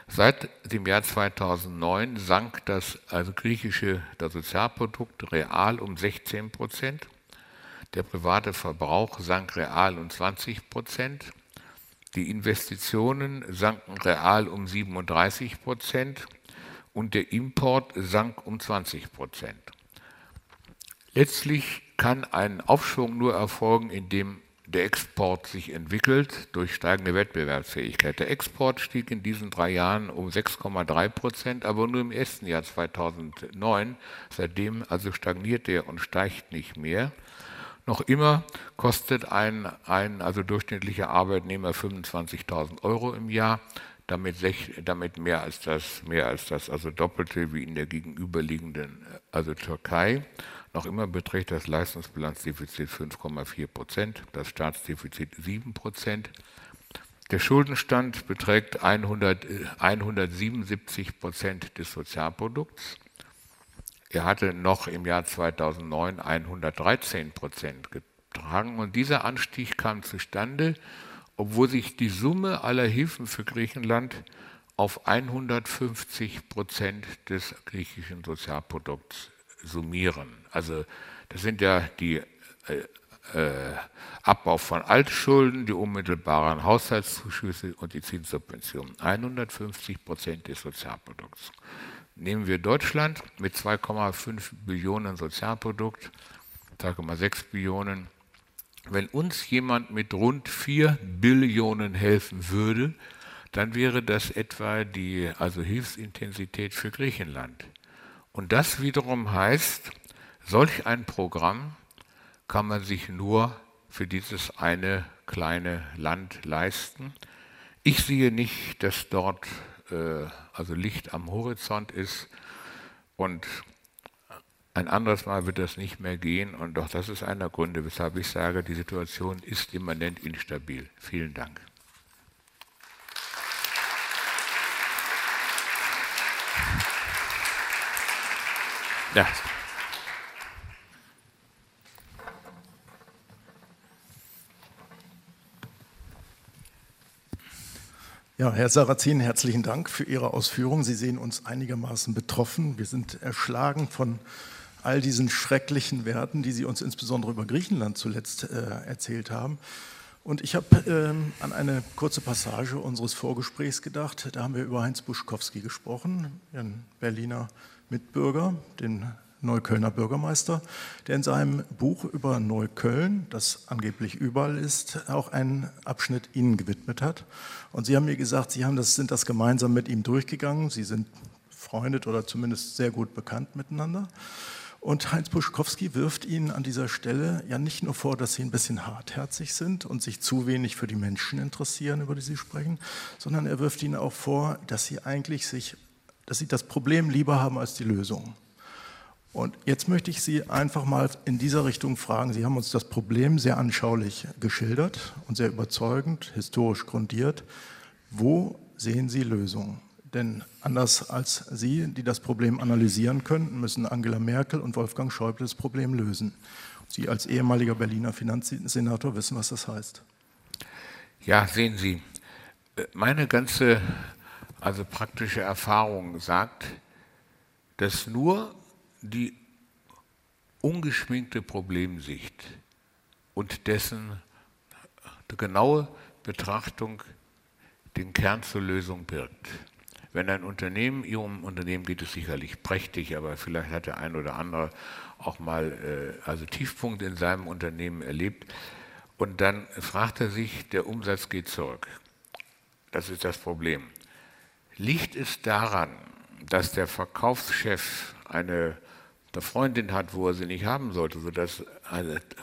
Seit dem Jahr 2009 sank das also griechische das Sozialprodukt real um 16 Prozent, der private Verbrauch sank real um 20 Prozent, die Investitionen sanken real um 37 Prozent und der Import sank um 20 Prozent. Letztlich kann ein Aufschwung nur erfolgen, indem der Export sich entwickelt durch steigende Wettbewerbsfähigkeit. Der Export stieg in diesen drei Jahren um 6,3 Prozent, aber nur im ersten Jahr 2009. Seitdem also stagniert er und steigt nicht mehr. Noch immer kostet ein, ein also durchschnittlicher Arbeitnehmer 25.000 Euro im Jahr, damit, damit mehr als das, mehr als das also Doppelte wie in der gegenüberliegenden also Türkei. Noch immer beträgt das Leistungsbilanzdefizit 5,4 Prozent, das Staatsdefizit 7 Prozent. Der Schuldenstand beträgt 100, 177 Prozent des Sozialprodukts. Er hatte noch im Jahr 2009 113 Prozent getragen und dieser Anstieg kam zustande, obwohl sich die Summe aller Hilfen für Griechenland auf 150 Prozent des griechischen Sozialprodukts summieren. Also das sind ja die äh, äh, Abbau von Altschulden, die unmittelbaren Haushaltszuschüsse und die Zinssubventionen. 150 Prozent des Sozialprodukts. Nehmen wir Deutschland mit 2,5 Billionen Sozialprodukt, 2,6 Billionen. Wenn uns jemand mit rund 4 Billionen helfen würde, dann wäre das etwa die also Hilfsintensität für Griechenland. Und das wiederum heißt, solch ein Programm kann man sich nur für dieses eine kleine Land leisten. Ich sehe nicht, dass dort äh, also Licht am Horizont ist und ein anderes Mal wird das nicht mehr gehen und doch das ist einer der Gründe, weshalb ich sage, die Situation ist immanent instabil. Vielen Dank. Ja. Ja, Herr Sarrazin, herzlichen Dank für Ihre Ausführungen. Sie sehen uns einigermaßen betroffen. Wir sind erschlagen von all diesen schrecklichen Werten, die Sie uns insbesondere über Griechenland zuletzt äh, erzählt haben. Und ich habe ähm, an eine kurze Passage unseres Vorgesprächs gedacht. Da haben wir über Heinz Buschkowski gesprochen, Ihren Berliner Mitbürger, den Neuköllner Bürgermeister, der in seinem Buch über Neukölln, das angeblich überall ist, auch einen Abschnitt Ihnen gewidmet hat. Und Sie haben mir gesagt, Sie haben das, sind das gemeinsam mit ihm durchgegangen. Sie sind freundet oder zumindest sehr gut bekannt miteinander. Und Heinz Buschkowski wirft Ihnen an dieser Stelle ja nicht nur vor, dass Sie ein bisschen hartherzig sind und sich zu wenig für die Menschen interessieren, über die Sie sprechen, sondern er wirft Ihnen auch vor, dass Sie eigentlich sich, dass Sie das Problem lieber haben als die Lösung. Und jetzt möchte ich Sie einfach mal in dieser Richtung fragen. Sie haben uns das Problem sehr anschaulich geschildert und sehr überzeugend, historisch grundiert. Wo sehen Sie Lösungen? Denn anders als Sie, die das Problem analysieren könnten, müssen Angela Merkel und Wolfgang Schäuble das Problem lösen. Sie als ehemaliger Berliner Finanzsenator wissen, was das heißt. Ja, sehen Sie, meine ganze also praktische Erfahrung sagt, dass nur die ungeschminkte Problemsicht und dessen genaue Betrachtung den Kern zur Lösung birgt. Wenn ein Unternehmen, Ihrem Unternehmen geht es sicherlich prächtig, aber vielleicht hat der ein oder andere auch mal äh, also Tiefpunkt in seinem Unternehmen erlebt und dann fragt er sich, der Umsatz geht zurück. Das ist das Problem. Liegt es daran, dass der Verkaufschef eine eine Freundin hat, wo er sie nicht haben sollte, sodass,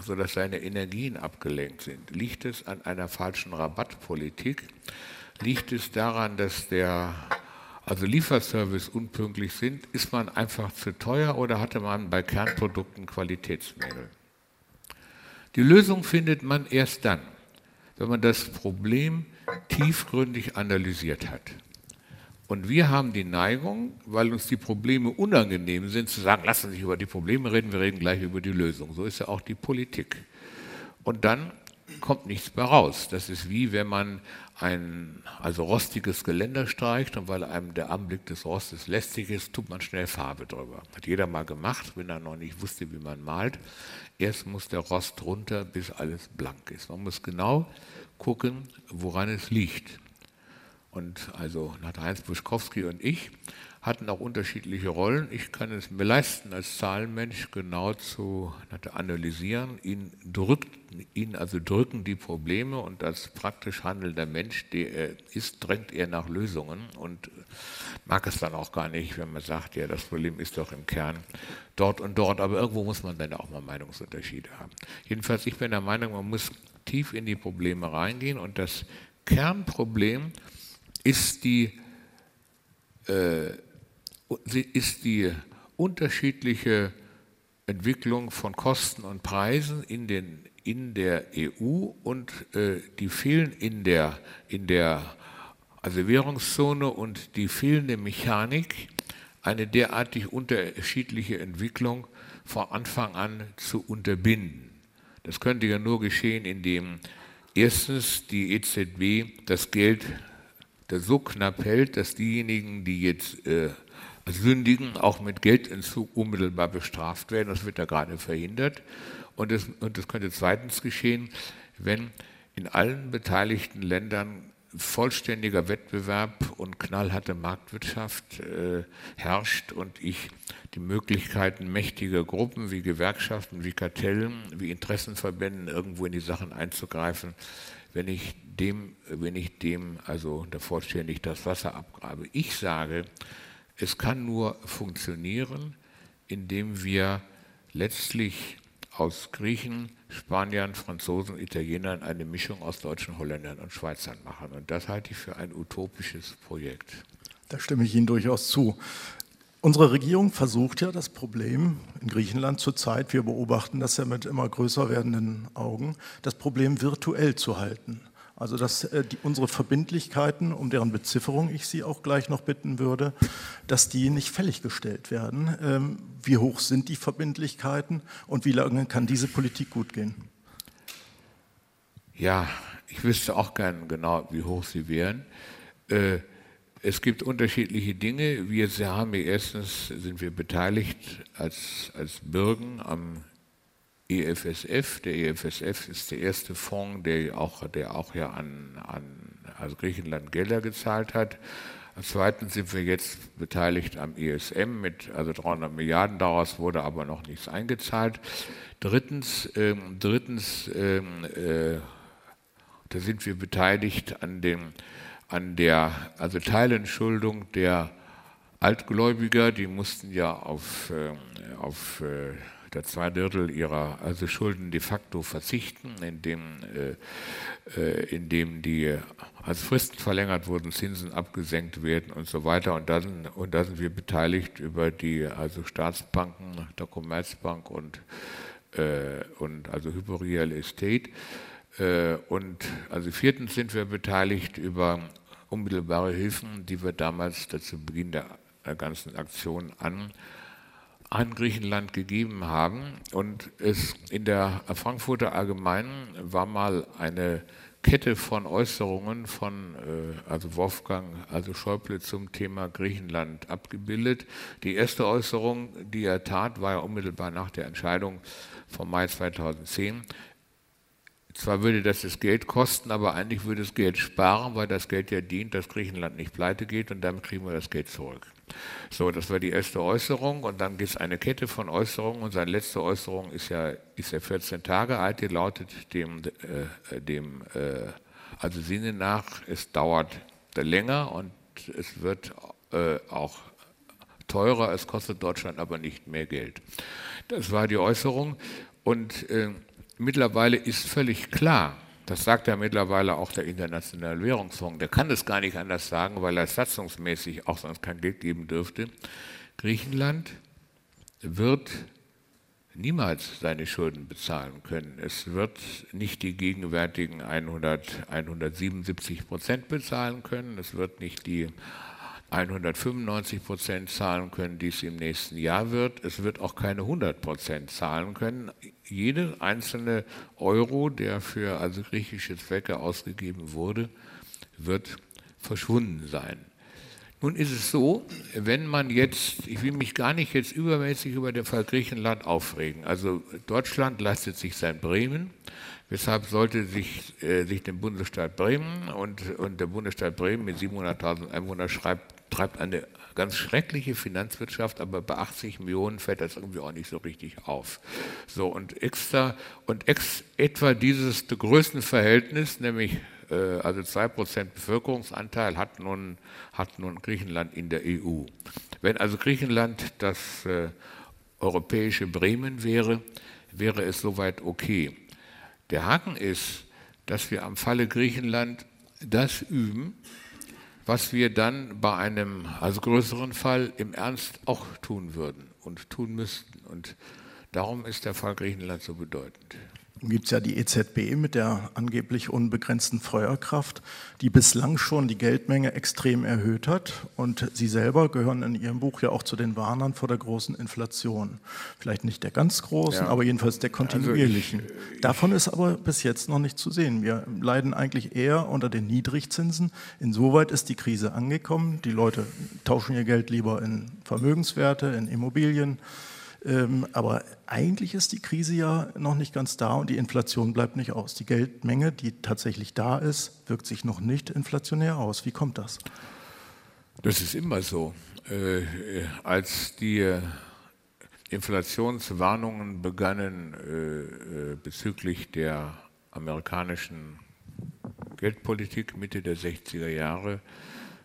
sodass seine Energien abgelenkt sind? Liegt es an einer falschen Rabattpolitik? Liegt es daran, dass der also Lieferservice unpünktlich sind? Ist man einfach zu teuer oder hatte man bei Kernprodukten Qualitätsmängel? Die Lösung findet man erst dann, wenn man das Problem tiefgründig analysiert hat. Und wir haben die Neigung, weil uns die Probleme unangenehm sind, zu sagen, lassen Sie sich über die Probleme reden, wir reden gleich über die Lösung. So ist ja auch die Politik. Und dann kommt nichts mehr raus. Das ist wie wenn man ein also rostiges Geländer streicht und weil einem der Anblick des Rostes lästig ist, tut man schnell Farbe drüber. Hat jeder mal gemacht, wenn er noch nicht wusste, wie man malt. Erst muss der Rost runter, bis alles blank ist. Man muss genau gucken, woran es liegt. Und also Heinz Buschkowski und ich hatten auch unterschiedliche Rollen. Ich kann es mir leisten, als Zahlenmensch genau zu analysieren. Ihn, drückt, ihn also drücken die Probleme und als praktisch handelnder Mensch, der er ist, drängt er nach Lösungen und mag es dann auch gar nicht, wenn man sagt, ja, das Problem ist doch im Kern dort und dort. Aber irgendwo muss man dann auch mal Meinungsunterschiede haben. Jedenfalls, ich bin der Meinung, man muss tief in die Probleme reingehen und das Kernproblem, ist die, äh, ist die unterschiedliche Entwicklung von Kosten und Preisen in, den, in der EU und äh, die fehlen in der, in der also Währungszone und die fehlende Mechanik, eine derartig unterschiedliche Entwicklung von Anfang an zu unterbinden. Das könnte ja nur geschehen, indem erstens die EZB das Geld das so knapp hält, dass diejenigen, die jetzt äh, sündigen, auch mit Geldentzug unmittelbar bestraft werden. Das wird da gerade verhindert. Und das, und das könnte zweitens geschehen, wenn in allen beteiligten Ländern vollständiger Wettbewerb und knallharte Marktwirtschaft äh, herrscht und ich die Möglichkeiten mächtiger Gruppen wie Gewerkschaften, wie Kartellen, wie Interessenverbänden irgendwo in die Sachen einzugreifen, wenn ich dem, wenn ich dem also der vollständig das Wasser abgrabe. Ich sage, es kann nur funktionieren, indem wir letztlich aus Griechen, Spaniern, Franzosen, Italienern eine Mischung aus Deutschen, Holländern und Schweizern machen. Und das halte ich für ein utopisches Projekt. Da stimme ich Ihnen durchaus zu. Unsere Regierung versucht ja das Problem in Griechenland zurzeit, wir beobachten das ja mit immer größer werdenden Augen, das Problem virtuell zu halten. Also dass äh, die, unsere Verbindlichkeiten, um deren Bezifferung ich Sie auch gleich noch bitten würde, dass die nicht fälliggestellt werden. Ähm, wie hoch sind die Verbindlichkeiten und wie lange kann diese Politik gut gehen? Ja, ich wüsste auch gern genau, wie hoch sie wären. Äh, es gibt unterschiedliche Dinge. Wir haben erstens sind wir beteiligt als, als Bürgen am EFSF. Der EFSF ist der erste Fonds, der auch, der auch ja an, an also Griechenland Gelder gezahlt hat. Zweitens sind wir jetzt beteiligt am ESM mit also 300 Milliarden. Daraus wurde aber noch nichts eingezahlt. Drittens, ähm, drittens ähm, äh, da sind wir beteiligt an, dem, an der also Teilentschuldung der Altgläubiger. Die mussten ja auf, äh, auf äh, der zwei Drittel ihrer also Schulden de facto verzichten, indem, äh, äh, indem die als Fristen verlängert wurden, Zinsen abgesenkt werden und so weiter. Und da sind, und da sind wir beteiligt über die also Staatsbanken, der Commerzbank und, äh, und also Hypo Real Estate. Äh, und also viertens sind wir beteiligt über unmittelbare Hilfen, die wir damals zu Beginn der ganzen Aktion an an Griechenland gegeben haben. Und es in der Frankfurter Allgemeinen war mal eine Kette von Äußerungen von äh, also Wolfgang, also Schäuble zum Thema Griechenland abgebildet. Die erste Äußerung, die er tat, war ja unmittelbar nach der Entscheidung vom Mai 2010. Zwar würde das das Geld kosten, aber eigentlich würde es Geld sparen, weil das Geld ja dient, dass Griechenland nicht pleite geht und damit kriegen wir das Geld zurück. So, das war die erste Äußerung und dann gibt es eine Kette von Äußerungen und seine letzte Äußerung ist ja, ist ja 14 Tage alt, die lautet dem, äh, dem äh, also Sinne nach, es dauert länger und es wird äh, auch teurer, es kostet Deutschland aber nicht mehr Geld. Das war die Äußerung und äh, mittlerweile ist völlig klar, das sagt ja mittlerweile auch der Internationale Währungsfonds. Der kann das gar nicht anders sagen, weil er satzungsmäßig auch sonst kein Geld geben dürfte. Griechenland wird niemals seine Schulden bezahlen können. Es wird nicht die gegenwärtigen 100, 177 Prozent bezahlen können. Es wird nicht die 195 Prozent zahlen können, die es im nächsten Jahr wird. Es wird auch keine 100 Prozent zahlen können. Jede einzelne Euro, der für also griechische Zwecke ausgegeben wurde, wird verschwunden sein. Nun ist es so, wenn man jetzt, ich will mich gar nicht jetzt übermäßig über den Fall Griechenland aufregen. Also Deutschland leistet sich sein Bremen. Weshalb sollte sich, äh, sich dem Bundesstaat Bremen und, und der Bundesstaat Bremen mit 700.000 Einwohnern schreibt, treibt eine ganz schreckliche Finanzwirtschaft, aber bei 80 Millionen fällt das irgendwie auch nicht so richtig auf. So, und extra, und ex, etwa dieses Größenverhältnis, nämlich äh, also 2% Bevölkerungsanteil, hat nun, hat nun Griechenland in der EU. Wenn also Griechenland das äh, europäische Bremen wäre, wäre es soweit okay. Der Haken ist, dass wir am Falle Griechenland das üben, was wir dann bei einem also größeren Fall im Ernst auch tun würden und tun müssten. Und darum ist der Fall Griechenland so bedeutend. Gibt es ja die EZB mit der angeblich unbegrenzten Feuerkraft, die bislang schon die Geldmenge extrem erhöht hat. Und Sie selber gehören in Ihrem Buch ja auch zu den Warnern vor der großen Inflation. Vielleicht nicht der ganz großen, ja. aber jedenfalls der kontinuierlichen. Also ich, Davon ist aber bis jetzt noch nicht zu sehen. Wir leiden eigentlich eher unter den Niedrigzinsen. Insoweit ist die Krise angekommen. Die Leute tauschen ihr Geld lieber in Vermögenswerte, in Immobilien. Ähm, aber eigentlich ist die Krise ja noch nicht ganz da und die Inflation bleibt nicht aus. Die Geldmenge, die tatsächlich da ist, wirkt sich noch nicht inflationär aus. Wie kommt das? Das ist immer so. Äh, als die äh, Inflationswarnungen begannen äh, äh, bezüglich der amerikanischen Geldpolitik Mitte der 60er Jahre,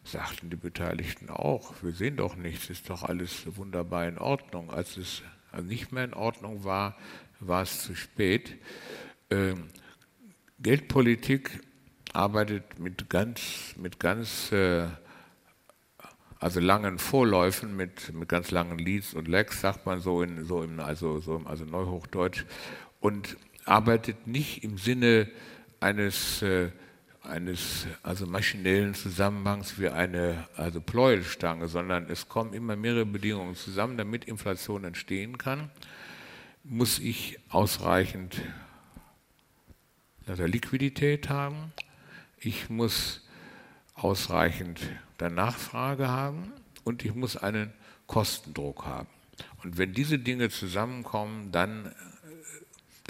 sagten die Beteiligten auch, wir sehen doch nichts, ist doch alles wunderbar in Ordnung. Als es nicht mehr in Ordnung war, war es zu spät. Ähm, Geldpolitik arbeitet mit ganz, mit ganz äh, also langen Vorläufen mit, mit ganz langen Leads und Lags, sagt man so in so im, also, so im, also Neuhochdeutsch, und arbeitet nicht im Sinne eines, äh, eines also maschinellen Zusammenhangs wie eine also Pleuelstange, sondern es kommen immer mehrere Bedingungen zusammen, damit Inflation entstehen kann, muss ich ausreichend also Liquidität haben, ich muss ausreichend der Nachfrage haben und ich muss einen Kostendruck haben. Und wenn diese Dinge zusammenkommen, dann,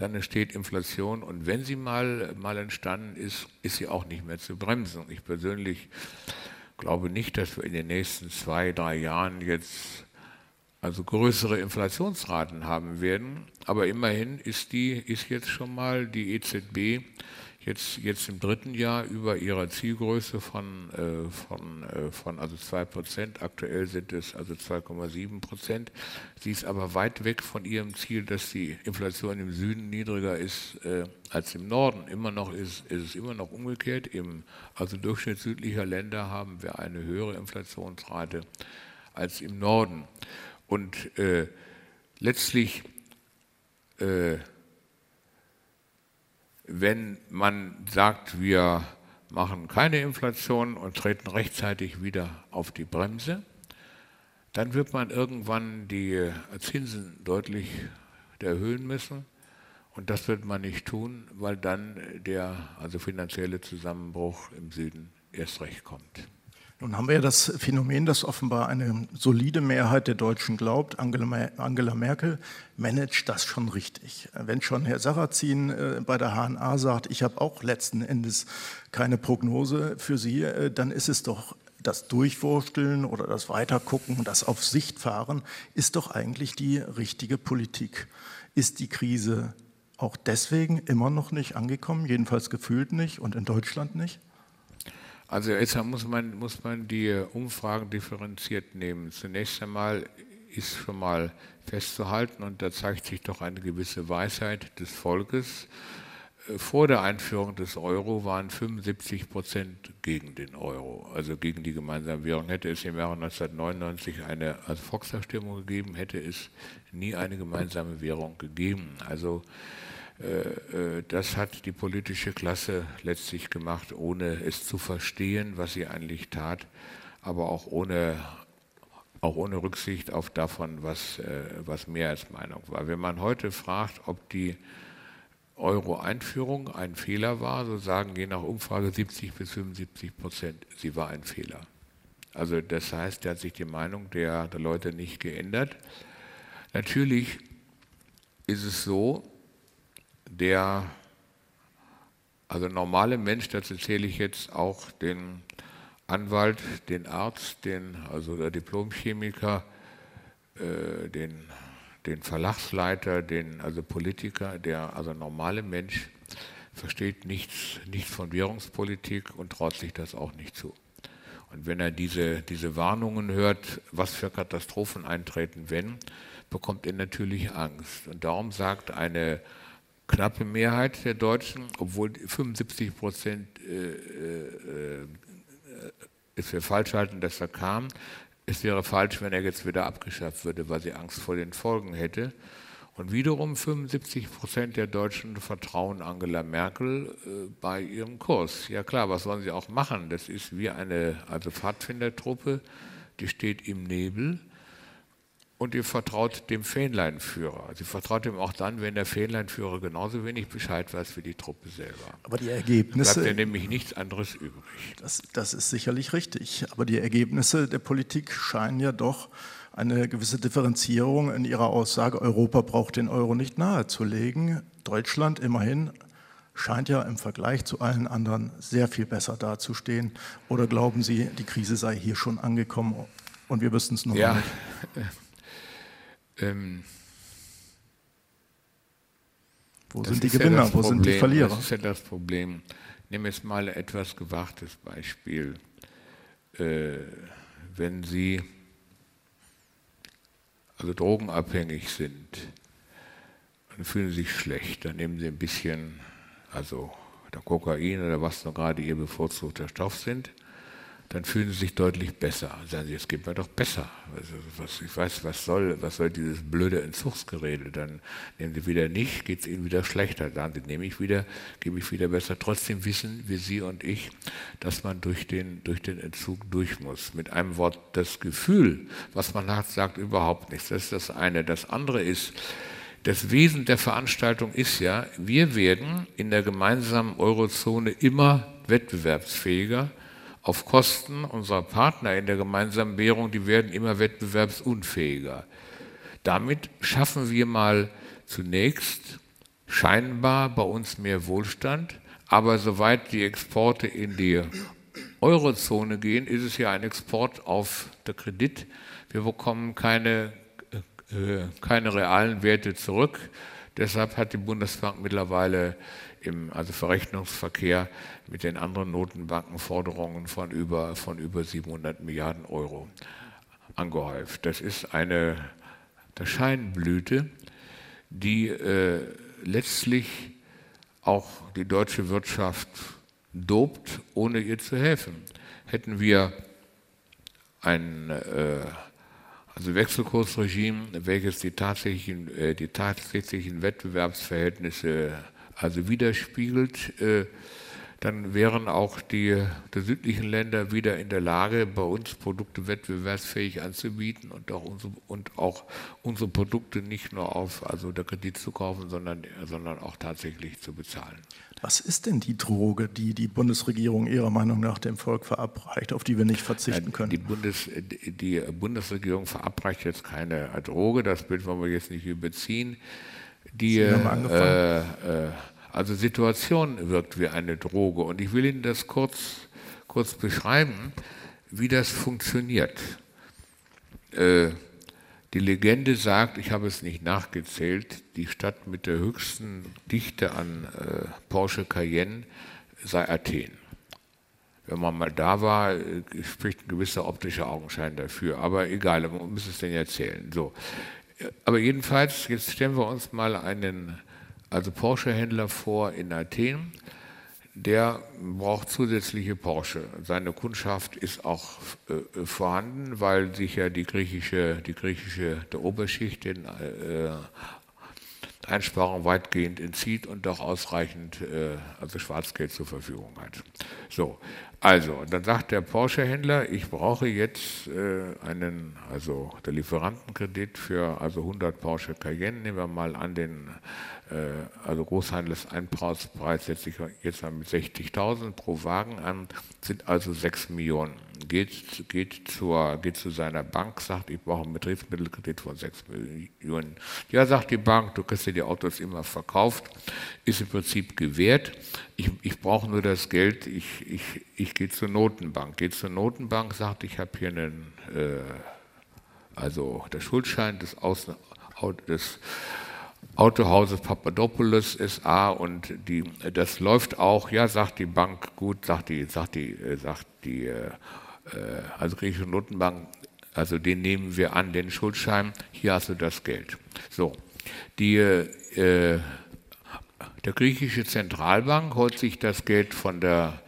dann entsteht Inflation und wenn sie mal, mal entstanden ist, ist sie auch nicht mehr zu bremsen. Ich persönlich glaube nicht, dass wir in den nächsten zwei, drei Jahren jetzt also größere Inflationsraten haben werden, aber immerhin ist die ist jetzt schon mal die EZB jetzt, jetzt im dritten Jahr über ihrer Zielgröße von, äh, von, äh, von also 2 Prozent. Aktuell sind es also 2,7 Prozent. Sie ist aber weit weg von ihrem Ziel, dass die Inflation im Süden niedriger ist äh, als im Norden. Immer noch ist, ist es immer noch umgekehrt. Im also Durchschnitt südlicher Länder haben wir eine höhere Inflationsrate als im Norden. Und äh, letztlich äh, wenn man sagt, wir machen keine Inflation und treten rechtzeitig wieder auf die Bremse, dann wird man irgendwann die Zinsen deutlich erhöhen müssen. Und das wird man nicht tun, weil dann der also finanzielle Zusammenbruch im Süden erst recht kommt. Nun haben wir ja das Phänomen, dass offenbar eine solide Mehrheit der Deutschen glaubt, Angela Merkel managt das schon richtig. Wenn schon Herr Sarrazin äh, bei der HNA sagt, ich habe auch letzten Endes keine Prognose für Sie, äh, dann ist es doch das Durchwursteln oder das Weitergucken, das auf Sicht fahren, ist doch eigentlich die richtige Politik. Ist die Krise auch deswegen immer noch nicht angekommen, jedenfalls gefühlt nicht und in Deutschland nicht? Also jetzt muss man, muss man die Umfragen differenziert nehmen. Zunächst einmal ist schon mal festzuhalten, und da zeigt sich doch eine gewisse Weisheit des Volkes, äh, vor der Einführung des Euro waren 75 Prozent gegen den Euro, also gegen die gemeinsame Währung. Hätte es im Jahre 1999 eine also Volksabstimmung gegeben, hätte es nie eine gemeinsame Währung gegeben. Also das hat die politische Klasse letztlich gemacht, ohne es zu verstehen, was sie eigentlich tat, aber auch ohne, auch ohne Rücksicht auf davon, was, äh, was Mehrheitsmeinung war. Wenn man heute fragt, ob die Euro-Einführung ein Fehler war, so sagen je nach Umfrage 70 bis 75 Prozent, sie war ein Fehler. Also das heißt, da hat sich die Meinung der, der Leute nicht geändert. Natürlich ist es so, der, also normale Mensch, dazu zähle ich jetzt auch den Anwalt, den Arzt, den, also der Diplomchemiker, äh, den, den Verlagsleiter, den also Politiker, der also normale Mensch versteht nichts, nichts von Währungspolitik und traut sich das auch nicht zu. Und wenn er diese, diese Warnungen hört, was für Katastrophen eintreten, wenn, bekommt er natürlich Angst. Und darum sagt eine knappe Mehrheit der Deutschen, obwohl 75 Prozent äh, äh, es für falsch halten, dass er kam. Es wäre falsch, wenn er jetzt wieder abgeschafft würde, weil sie Angst vor den Folgen hätte. Und wiederum 75 Prozent der Deutschen vertrauen Angela Merkel äh, bei ihrem Kurs. Ja klar, was sollen sie auch machen? Das ist wie eine also Pfadfindertruppe, die steht im Nebel und ihr vertraut dem Fähnleinführer. Sie vertraut ihm auch dann, wenn der Fähnleinführer genauso wenig Bescheid weiß wie die Truppe selber. Aber die Ergebnisse. Bleibt ja nämlich nichts anderes übrig. Das, das ist sicherlich richtig. Aber die Ergebnisse der Politik scheinen ja doch eine gewisse Differenzierung in ihrer Aussage, Europa braucht den Euro nicht nahezulegen. Deutschland immerhin scheint ja im Vergleich zu allen anderen sehr viel besser dazustehen. Oder glauben Sie, die Krise sei hier schon angekommen und wir wüssten es noch ja. nicht? *laughs* Ähm, Wo sind die Gewinner, ja wo sind die Verlierer? Das ist ja das Problem. Nehmen wir jetzt mal ein etwas gewagtes Beispiel. Äh, wenn Sie also drogenabhängig sind, dann fühlen Sie sich schlecht, dann nehmen Sie ein bisschen, also der Kokain oder was noch gerade Ihr bevorzugter Stoff sind, dann fühlen sie sich deutlich besser. Sagen sie, es geht mir doch besser. Also, was, ich weiß, was soll, was soll dieses blöde Entzugsgerede? Dann nehmen sie wieder nicht, geht es ihnen wieder schlechter. Sagen sie, nehme ich wieder, gebe ich wieder besser. Trotzdem wissen wir, Sie und ich, dass man durch den, durch den Entzug durch muss. Mit einem Wort, das Gefühl, was man hat, sagt überhaupt nichts. Das ist das eine. Das andere ist, das Wesen der Veranstaltung ist ja, wir werden in der gemeinsamen Eurozone immer wettbewerbsfähiger auf Kosten unserer Partner in der gemeinsamen Währung, die werden immer wettbewerbsunfähiger. Damit schaffen wir mal zunächst scheinbar bei uns mehr Wohlstand, aber soweit die Exporte in die Eurozone gehen, ist es ja ein Export auf der Kredit. Wir bekommen keine, äh, keine realen Werte zurück. Deshalb hat die Bundesbank mittlerweile im also Verrechnungsverkehr mit den anderen Notenbanken Forderungen von über, von über 700 Milliarden Euro angehäuft. Das ist eine der Scheinblüte, die äh, letztlich auch die deutsche Wirtschaft dobt, ohne ihr zu helfen. Hätten wir ein äh, also Wechselkursregime, welches die tatsächlichen, äh, die tatsächlichen Wettbewerbsverhältnisse also widerspiegelt, äh, dann wären auch die, die, südlichen Länder wieder in der Lage, bei uns Produkte wettbewerbsfähig anzubieten und auch unsere, und auch unsere Produkte nicht nur auf also der Kredit zu kaufen, sondern, sondern auch tatsächlich zu bezahlen. Was ist denn die Droge, die die Bundesregierung Ihrer Meinung nach dem Volk verabreicht, auf die wir nicht verzichten können? Die, Bundes, die Bundesregierung verabreicht jetzt keine Droge, das Bild wollen wir jetzt nicht überziehen. Die, äh, äh, also Situation wirkt wie eine Droge. Und ich will Ihnen das kurz, kurz beschreiben, wie das funktioniert. Äh, die Legende sagt, ich habe es nicht nachgezählt, die Stadt mit der höchsten Dichte an äh, Porsche Cayenne sei Athen. Wenn man mal da war, äh, spricht ein gewisser optischer Augenschein dafür. Aber egal, man muss es denn erzählen. So. Aber jedenfalls, jetzt stellen wir uns mal einen also Porsche-Händler vor in Athen. Der braucht zusätzliche Porsche. Seine Kundschaft ist auch äh, vorhanden, weil sich ja die griechische, die griechische der Oberschicht den äh, Einsparung weitgehend entzieht und auch ausreichend äh, also Schwarzgeld zur Verfügung hat. So, also, dann sagt der Porsche-Händler, ich brauche jetzt äh, einen, also der Lieferantenkredit für also 100 Porsche Cayenne, nehmen wir mal an den äh, also Großhandelseinkaufspreis setze ich jetzt mal mit 60.000 pro Wagen an, sind also 6 Millionen. Geht, geht, zur, geht zu seiner Bank, sagt, ich brauche einen Betriebsmittelkredit von 6 Millionen. Ja, sagt die Bank, du kriegst dir die Autos immer verkauft, ist im Prinzip gewährt. Ich, ich brauche nur das Geld, ich, ich, ich gehe zur Notenbank. Gehe zur Notenbank, sagt, ich habe hier einen, äh, also der Schuldschein des, Außen, des Autohauses Papadopoulos SA und die, das läuft auch, ja, sagt die Bank, gut, sagt die, sagt die, äh, sagt die, äh, also griechische Notenbank, also den nehmen wir an, den Schuldschein, hier hast du das Geld. So, die, äh, der griechische Zentralbank holt sich das Geld von der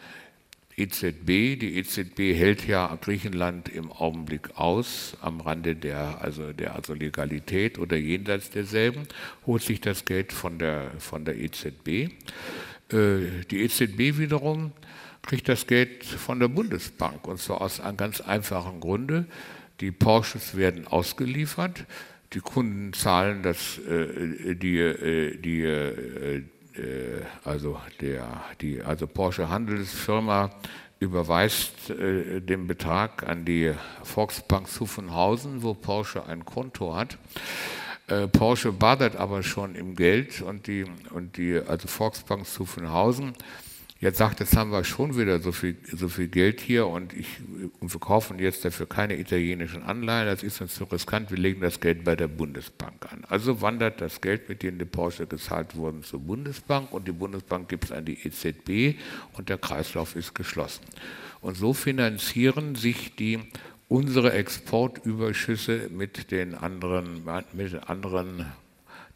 EZB. Die EZB hält ja Griechenland im Augenblick aus, am Rande der, also der also Legalität oder jenseits derselben, holt sich das Geld von der, von der EZB. Äh, die EZB wiederum kriegt das Geld von der Bundesbank und zwar aus einem ganz einfachen Grunde. Die Porsches werden ausgeliefert, die Kunden zahlen das, äh, die, äh, die, äh, also, der, die, also Porsche Handelsfirma überweist äh, den Betrag an die Volksbank Zuffenhausen, wo Porsche ein Konto hat. Äh, Porsche badet aber schon im Geld und die, und die also Volksbank Zuffenhausen jetzt sagt, jetzt haben wir schon wieder so viel, so viel Geld hier und, ich, und wir kaufen jetzt dafür keine italienischen Anleihen, das ist uns zu riskant, wir legen das Geld bei der Bundesbank an. Also wandert das Geld, mit dem die Porsche gezahlt wurden, zur Bundesbank und die Bundesbank gibt es an die EZB und der Kreislauf ist geschlossen. Und so finanzieren sich die unsere Exportüberschüsse mit den anderen, mit den anderen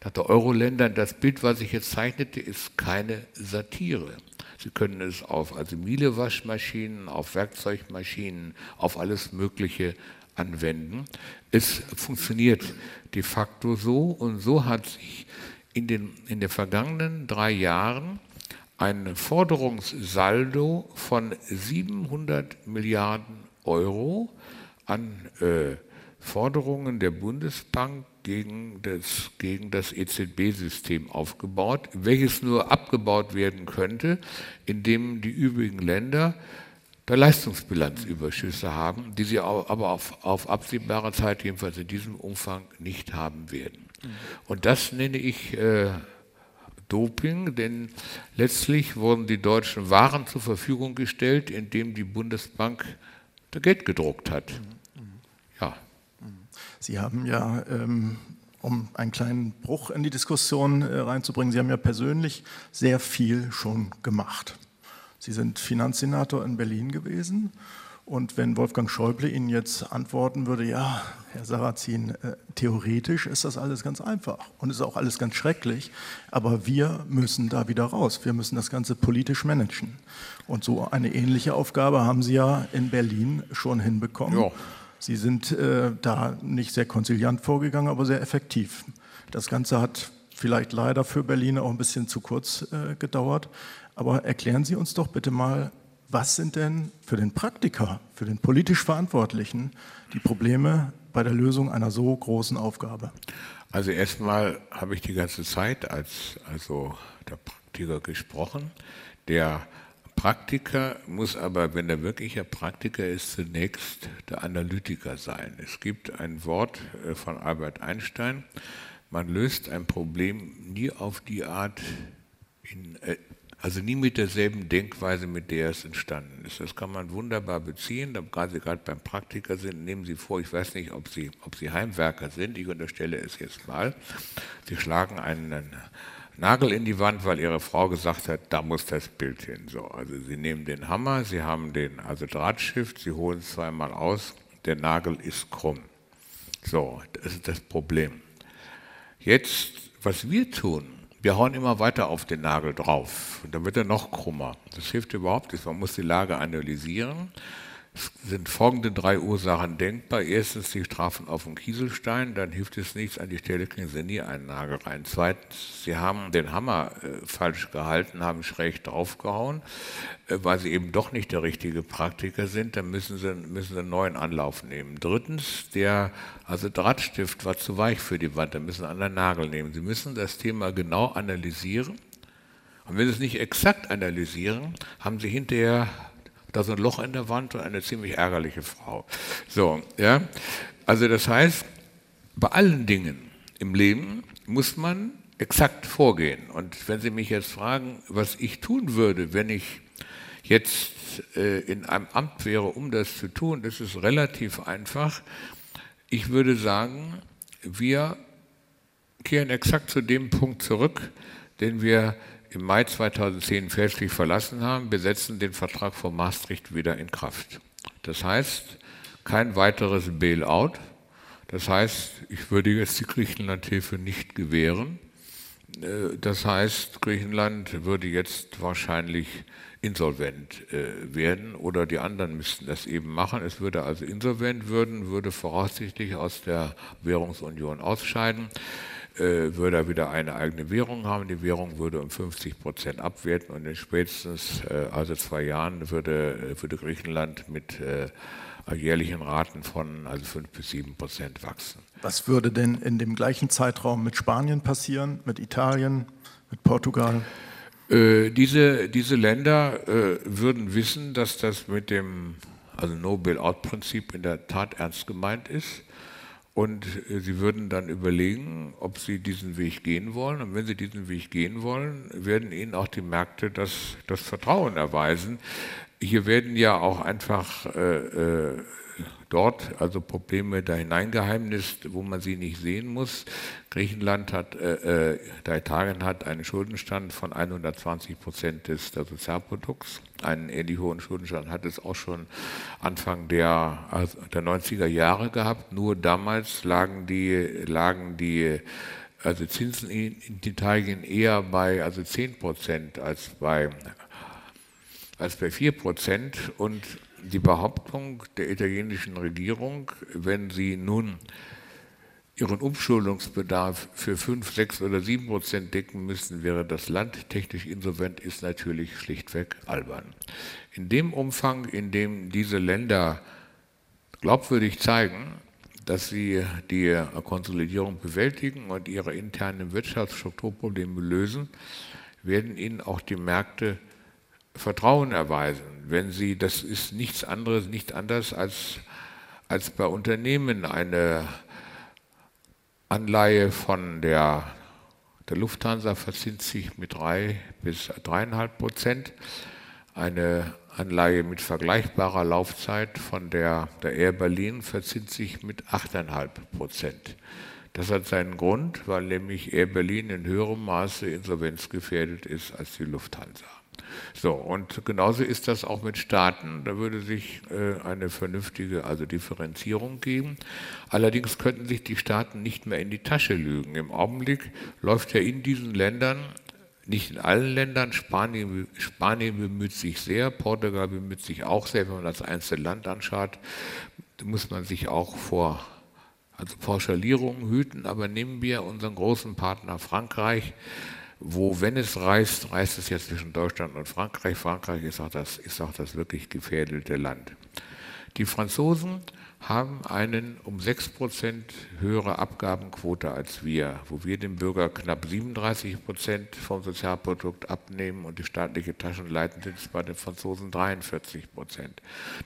der Euro-Ländern. Das Bild, was ich jetzt zeichnete, ist keine Satire. Sie können es auf also Miele-Waschmaschinen, auf Werkzeugmaschinen, auf alles Mögliche anwenden. Es funktioniert de facto so und so hat sich in den, in den vergangenen drei Jahren ein Forderungssaldo von 700 Milliarden Euro an äh, Forderungen der Bundesbank gegen das, gegen das EZB-System aufgebaut, welches nur abgebaut werden könnte, indem die übrigen Länder der Leistungsbilanzüberschüsse haben, die sie aber auf, auf absehbare Zeit, jedenfalls in diesem Umfang, nicht haben werden. Und das nenne ich äh, Doping, denn letztlich wurden die deutschen Waren zur Verfügung gestellt, indem die Bundesbank Geld gedruckt hat. Sie haben ja, ähm, um einen kleinen Bruch in die Diskussion äh, reinzubringen, Sie haben ja persönlich sehr viel schon gemacht. Sie sind Finanzsenator in Berlin gewesen. Und wenn Wolfgang Schäuble Ihnen jetzt antworten würde, ja, Herr Sarrazin, äh, theoretisch ist das alles ganz einfach und ist auch alles ganz schrecklich, aber wir müssen da wieder raus. Wir müssen das Ganze politisch managen. Und so eine ähnliche Aufgabe haben Sie ja in Berlin schon hinbekommen. Ja. Sie sind äh, da nicht sehr konziliant vorgegangen, aber sehr effektiv. Das Ganze hat vielleicht leider für Berlin auch ein bisschen zu kurz äh, gedauert. Aber erklären Sie uns doch bitte mal, was sind denn für den Praktiker, für den politisch Verantwortlichen die Probleme bei der Lösung einer so großen Aufgabe? Also erstmal habe ich die ganze Zeit als also der Praktiker gesprochen. Der Praktiker muss aber, wenn er wirklicher Praktiker ist, zunächst der Analytiker sein. Es gibt ein Wort äh, von Albert Einstein, man löst ein Problem nie auf die Art, in, äh, also nie mit derselben Denkweise, mit der es entstanden ist. Das kann man wunderbar beziehen. Da gerade, gerade beim Praktiker sind, nehmen Sie vor, ich weiß nicht, ob Sie, ob Sie Heimwerker sind, ich unterstelle es jetzt mal. Sie schlagen einen Nagel in die Wand, weil ihre Frau gesagt hat, da muss das Bild hin. So, also sie nehmen den Hammer, sie haben den also Drahtschiff, sie holen es zweimal aus, der Nagel ist krumm. So, das ist das Problem. Jetzt, was wir tun, wir hauen immer weiter auf den Nagel drauf und dann wird er noch krummer. Das hilft überhaupt nicht. Man muss die Lage analysieren sind folgende drei Ursachen denkbar. Erstens die Strafen auf dem Kieselstein, dann hilft es nichts, an die Stelle kriegen Sie nie einen Nagel rein. Zweitens, Sie haben den Hammer äh, falsch gehalten, haben schräg draufgehauen, äh, weil Sie eben doch nicht der richtige Praktiker sind, dann müssen Sie, müssen Sie einen neuen Anlauf nehmen. Drittens, der also Drahtstift war zu weich für die Wand, dann müssen Sie einen anderen Nagel nehmen. Sie müssen das Thema genau analysieren. Und wenn Sie es nicht exakt analysieren, haben Sie hinterher da so ein Loch in der Wand und eine ziemlich ärgerliche Frau. So, ja. Also das heißt, bei allen Dingen im Leben muss man exakt vorgehen. Und wenn Sie mich jetzt fragen, was ich tun würde, wenn ich jetzt äh, in einem Amt wäre, um das zu tun, das ist relativ einfach. Ich würde sagen, wir kehren exakt zu dem Punkt zurück, den wir im Mai 2010 fälschlich verlassen haben, wir setzen den Vertrag von Maastricht wieder in Kraft. Das heißt, kein weiteres Bailout. Das heißt, ich würde jetzt die Griechenlandhilfe nicht gewähren. Äh, das heißt, Griechenland würde jetzt wahrscheinlich insolvent äh, werden oder die anderen müssten das eben machen. Es würde also insolvent werden, würde voraussichtlich aus der Währungsunion ausscheiden äh, würde er wieder eine eigene Währung haben. Die Währung würde um 50 Prozent abwerten und in spätestens äh, also zwei Jahren würde, würde Griechenland mit äh, jährlichen Raten von also 5 bis 7 Prozent wachsen. Was würde denn in dem gleichen Zeitraum mit Spanien passieren, mit Italien, mit Portugal? Äh, diese, diese Länder äh, würden wissen, dass das mit dem also No-Bail-Out-Prinzip in der Tat ernst gemeint ist. Und äh, sie würden dann überlegen, ob sie diesen Weg gehen wollen. Und wenn sie diesen Weg gehen wollen, werden ihnen auch die Märkte das, das Vertrauen erweisen. Hier werden ja auch einfach äh, äh, dort also Probleme da hineingeheimnist, wo man sie nicht sehen muss. Griechenland hat, äh, äh, Italien hat einen Schuldenstand von 120 Prozent des Sozialprodukts. Einen ähnlich hohen Schuldenstand hat es auch schon Anfang der, also der 90er Jahre gehabt. Nur damals lagen die, lagen die also Zinsen in Italien eher bei also 10 Prozent als bei als bei 4 Prozent. Und die Behauptung der italienischen Regierung, wenn sie nun ihren Umschulungsbedarf für 5, 6 oder 7 Prozent decken müssen, wäre das Land technisch insolvent, ist natürlich schlichtweg albern. In dem Umfang, in dem diese Länder glaubwürdig zeigen, dass sie die Konsolidierung bewältigen und ihre internen Wirtschaftsstrukturprobleme lösen, werden ihnen auch die Märkte Vertrauen erweisen. Wenn sie, das ist nichts anderes, nicht anders als, als bei Unternehmen eine Anleihe von der, der Lufthansa verzinst sich mit drei bis dreieinhalb Prozent. Eine Anleihe mit vergleichbarer Laufzeit von der, der Air Berlin verzinst sich mit 8,5 Prozent. Das hat seinen Grund, weil nämlich Air Berlin in höherem Maße insolvenzgefährdet ist als die Lufthansa. So, und genauso ist das auch mit Staaten. Da würde sich äh, eine vernünftige also Differenzierung geben. Allerdings könnten sich die Staaten nicht mehr in die Tasche lügen. Im Augenblick läuft ja in diesen Ländern nicht in allen Ländern. Spanien, Spanien, bemüht sich sehr, Portugal bemüht sich auch sehr. Wenn man das einzelne Land anschaut, muss man sich auch vor also Pauschalierungen hüten. Aber nehmen wir unseren großen Partner Frankreich wo, wenn es reist, reist es jetzt zwischen Deutschland und Frankreich. Frankreich ist auch das, ist auch das wirklich gefährdete Land. Die Franzosen haben einen um 6% höhere Abgabenquote als wir, wo wir dem Bürger knapp 37% vom Sozialprodukt abnehmen und die staatliche Taschen leiten sind bei den Franzosen 43%.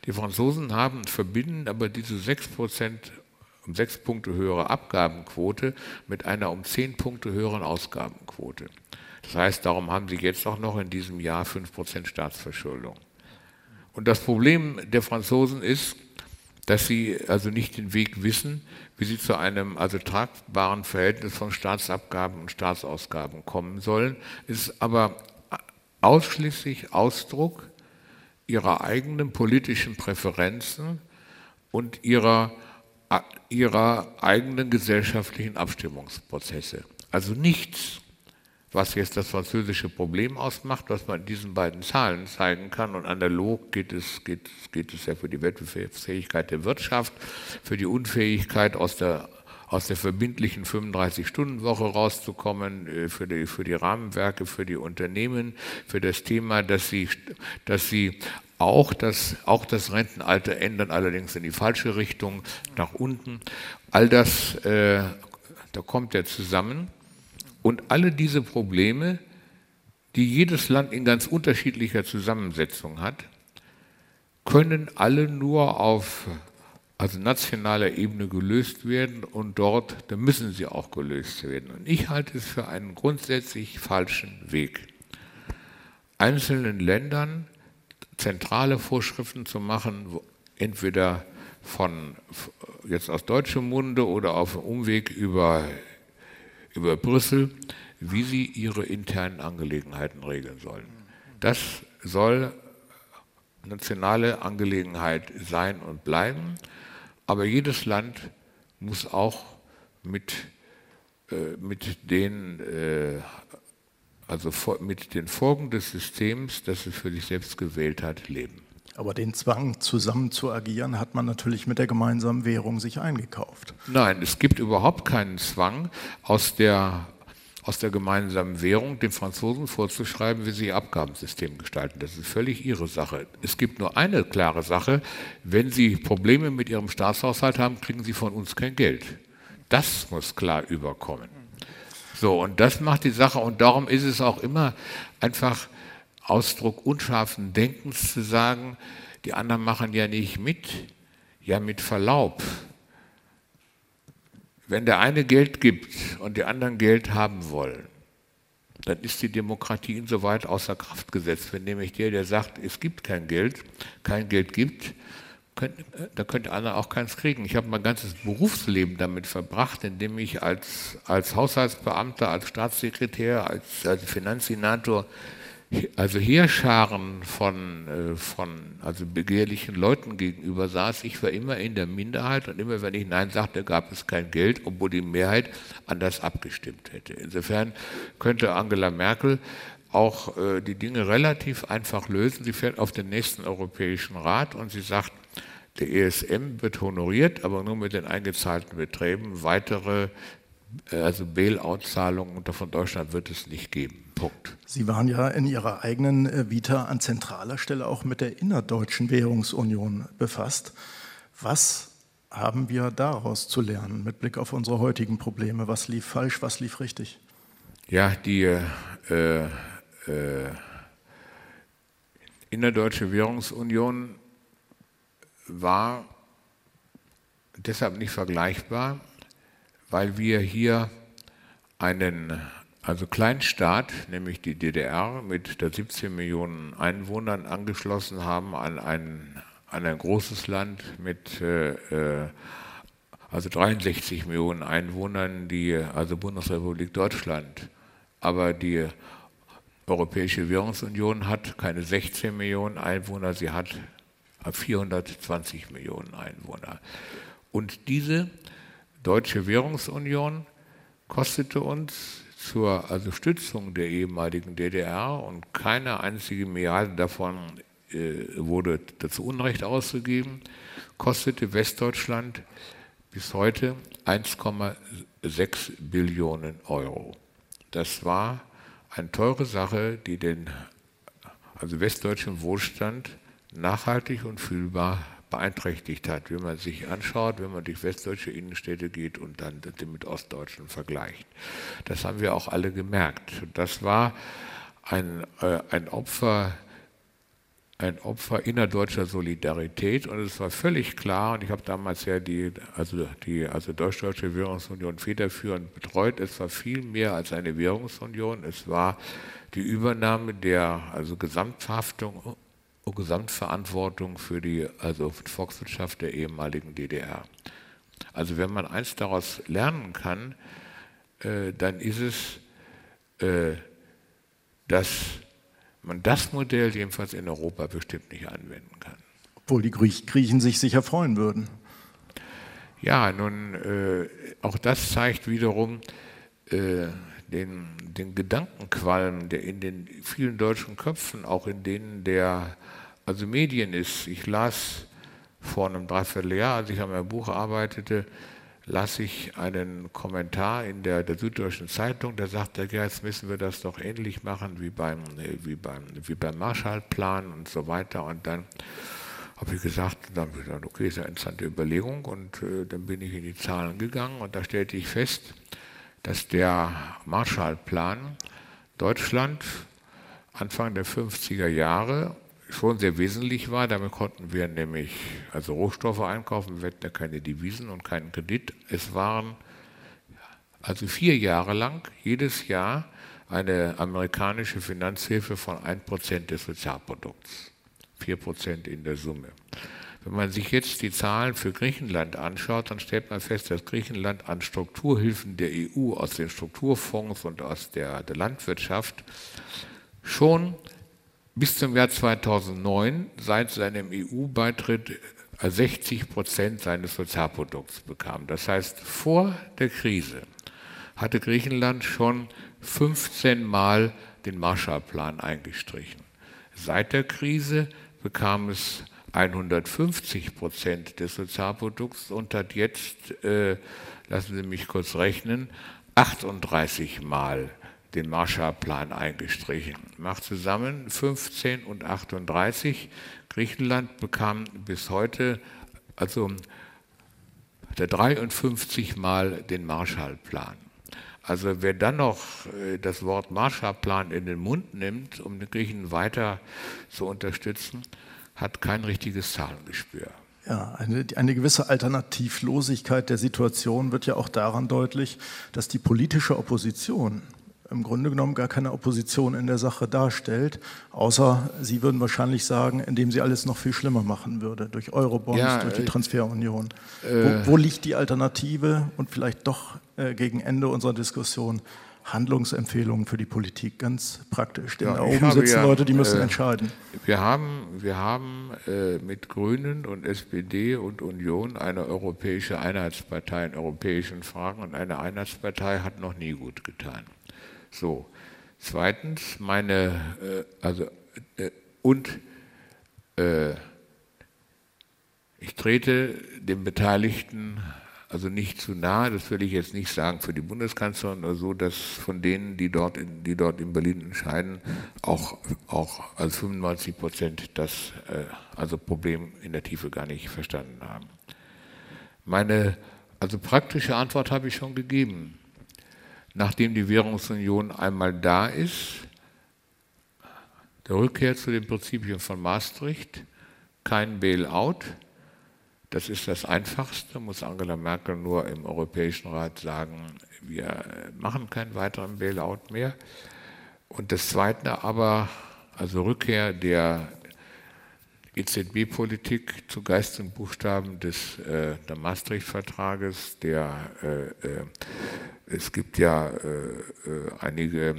Die Franzosen haben, verbinden aber diese 6% um 6 Punkte höhere Abgabenquote mit einer um 10 Punkte höheren Ausgabenquote. Das heißt, darum haben sie jetzt auch noch in diesem Jahr 5% Staatsverschuldung. Und das Problem der Franzosen ist, dass sie also nicht den Weg wissen, wie sie zu einem also tragbaren Verhältnis von Staatsabgaben und Staatsausgaben kommen sollen, ist aber ausschließlich Ausdruck ihrer eigenen politischen Präferenzen und ihrer, ihrer eigenen gesellschaftlichen Abstimmungsprozesse. Also nichts was jetzt das französische Problem ausmacht, was man in diesen beiden Zahlen zeigen kann. Und analog geht es, geht, geht es ja für die Wettbewerbsfähigkeit der Wirtschaft, für die Unfähigkeit aus der aus der verbindlichen 35-Stunden-Woche rauszukommen, äh, für die, für die Rahmenwerke, für die Unternehmen, für das Thema, dass sie, dass sie auch das, auch das Rentenalter ändern, allerdings in die falsche Richtung, nach unten. All das, äh, da kommt er zusammen. Und alle diese Probleme, die jedes Land in ganz unterschiedlicher Zusammensetzung hat, können alle nur auf also nationaler Ebene gelöst werden und dort, da müssen sie auch gelöst werden. Und ich halte es für einen grundsätzlich falschen Weg, einzelnen Ländern zentrale Vorschriften zu machen, entweder von jetzt aus deutschem Munde oder auf dem Umweg über über Brüssel, wie sie ihre internen Angelegenheiten regeln sollen. Das soll nationale Angelegenheit sein und bleiben, aber jedes Land muss auch mit, äh, mit, den, äh, also mit den Folgen des Systems, das es für sich selbst gewählt hat, leben. Aber den Zwang, zusammen zu agieren, hat man natürlich mit der gemeinsamen Währung sich eingekauft. Nein, es gibt überhaupt keinen Zwang aus der, aus der gemeinsamen Währung den Franzosen vorzuschreiben, wie sie ihr Abgabensystem gestalten. Das ist völlig ihre Sache. Es gibt nur eine klare Sache. Wenn sie Probleme mit ihrem Staatshaushalt haben, kriegen sie von uns kein Geld. Das muss klar überkommen. So, und das macht die Sache. Und darum ist es auch immer einfach Ausdruck unscharfen Denkens zu sagen, die anderen machen ja nicht mit, ja mit Verlaub. Wenn der eine Geld gibt und die anderen Geld haben wollen, dann ist die Demokratie insoweit außer Kraft gesetzt. Wenn nämlich der, der sagt, es gibt kein Geld, kein Geld gibt, könnt, da könnte einer auch keins kriegen. Ich habe mein ganzes Berufsleben damit verbracht, indem ich als, als Haushaltsbeamter, als Staatssekretär, als, als Finanzsenator also Heerscharen von, äh, von also begehrlichen Leuten gegenüber saß, ich war immer in der Minderheit und immer wenn ich Nein sagte, gab es kein Geld, obwohl die Mehrheit anders abgestimmt hätte. Insofern könnte Angela Merkel auch äh, die Dinge relativ einfach lösen. Sie fährt auf den nächsten Europäischen Rat und sie sagt, der ESM wird honoriert, aber nur mit den eingezahlten Beträgen. Weitere äh, also Bailout-Zahlungen von Deutschland wird es nicht geben. Punkt. Sie waren ja in Ihrer eigenen äh, Vita an zentraler Stelle auch mit der innerdeutschen Währungsunion befasst. Was haben wir daraus zu lernen mit Blick auf unsere heutigen Probleme? Was lief falsch, was lief richtig? Ja, die äh, äh, innerdeutsche Währungsunion war deshalb nicht vergleichbar, weil wir hier einen also Kleinstaat, nämlich die DDR mit der 17 Millionen Einwohnern angeschlossen haben an ein, an ein großes Land mit äh, äh also 63 Millionen Einwohnern, die also Bundesrepublik Deutschland. Aber die Europäische Währungsunion hat keine 16 Millionen Einwohner, sie hat 420 Millionen Einwohner. Und diese Deutsche Währungsunion kostete uns zur also Stützung der ehemaligen DDR und keine einzige Milliarde davon äh, wurde dazu Unrecht ausgegeben, kostete Westdeutschland bis heute 1,6 Billionen Euro. Das war eine teure Sache, die den also westdeutschen Wohlstand nachhaltig und fühlbar beeinträchtigt hat, wenn man sich anschaut, wenn man durch westdeutsche Innenstädte geht und dann mit ostdeutschen vergleicht. Das haben wir auch alle gemerkt. Das war ein, äh, ein Opfer ein Opfer innerdeutscher Solidarität und es war völlig klar, und ich habe damals ja die, also die also Deutsch-Deutsche Währungsunion federführend betreut, es war viel mehr als eine Währungsunion, es war die Übernahme der also Gesamthaftung Gesamtverantwortung für die also Volkswirtschaft der ehemaligen DDR. Also wenn man eins daraus lernen kann, äh, dann ist es, äh, dass man das Modell jedenfalls in Europa bestimmt nicht anwenden kann. Obwohl die Griechen sich sicher freuen würden. Ja, nun, äh, auch das zeigt wiederum äh, den, den Gedankenqualm, der in den vielen deutschen Köpfen, auch in denen der also Medien ist. Ich las vor einem Dreivierteljahr, als ich an meinem Buch arbeitete, las ich einen Kommentar in der, der Süddeutschen Zeitung, der sagte, ja, jetzt müssen wir das doch ähnlich machen wie beim, wie beim, wie beim Marshallplan und so weiter. Und dann habe ich gesagt, dann habe ich gesagt, okay, ist eine interessante Überlegung. Und äh, dann bin ich in die Zahlen gegangen und da stellte ich fest, dass der Marshallplan Deutschland Anfang der 50er Jahre schon sehr wesentlich war. Damit konnten wir nämlich also Rohstoffe einkaufen, wir hatten ja keine Devisen und keinen Kredit. Es waren also vier Jahre lang jedes Jahr eine amerikanische Finanzhilfe von 1% des Sozialprodukts, 4% in der Summe. Wenn man sich jetzt die Zahlen für Griechenland anschaut, dann stellt man fest, dass Griechenland an Strukturhilfen der EU aus den Strukturfonds und aus der, der Landwirtschaft schon bis zum Jahr 2009 seit seinem EU-Beitritt 60 Prozent seines Sozialprodukts bekam. Das heißt, vor der Krise hatte Griechenland schon 15 Mal den Marshallplan eingestrichen. Seit der Krise bekam es 150 Prozent des Sozialprodukts und hat jetzt, äh, lassen Sie mich kurz rechnen, 38 Mal den Marshallplan eingestrichen. Macht zusammen 15 und 38. Griechenland bekam bis heute also der 53 Mal den Marshallplan. Also wer dann noch äh, das Wort Marshallplan in den Mund nimmt, um den Griechen weiter zu unterstützen, hat kein richtiges Zahlengespür. Ja, eine, eine, gewisse Alternativlosigkeit der Situation wird ja auch daran deutlich, dass die politische Opposition im Grunde genommen gar keine Opposition in der Sache darstellt, außer Sie würden wahrscheinlich sagen, indem sie alles noch viel schlimmer machen würde, durch Eurobonds, ja, durch die äh, Transferunion. Äh, wo, wo, liegt die Alternative und vielleicht doch äh, gegen Ende unserer Diskussion Handlungsempfehlungen für die Politik, ganz praktisch. Denn ja, da oben sitzen ja, Leute, die müssen äh, entscheiden. Wir haben, wir haben äh, mit Grünen und SPD und Union eine europäische Einheitspartei in europäischen Fragen und eine Einheitspartei hat noch nie gut getan. So, Zweitens, meine, äh, also, äh, und äh, ich trete den Beteiligten also nicht zu nahe, das will ich jetzt nicht sagen für die Bundeskanzlerin oder so, dass von denen, die dort in, die dort in Berlin entscheiden, auch, auch als 95 Prozent das äh, also Problem in der Tiefe gar nicht verstanden haben. Meine also praktische Antwort habe ich schon gegeben. Nachdem die Währungsunion einmal da ist, der Rückkehr zu den Prinzipien von Maastricht, kein Bailout, das ist das Einfachste, muss Angela Merkel nur im Europäischen Rat sagen, wir machen keinen weiteren Bailout mehr. Und das Zweite aber, also Rückkehr der EZB-Politik zu Geist und Buchstaben des äh, Maastricht-Vertrages. Der, äh, äh, es gibt ja äh, äh, einige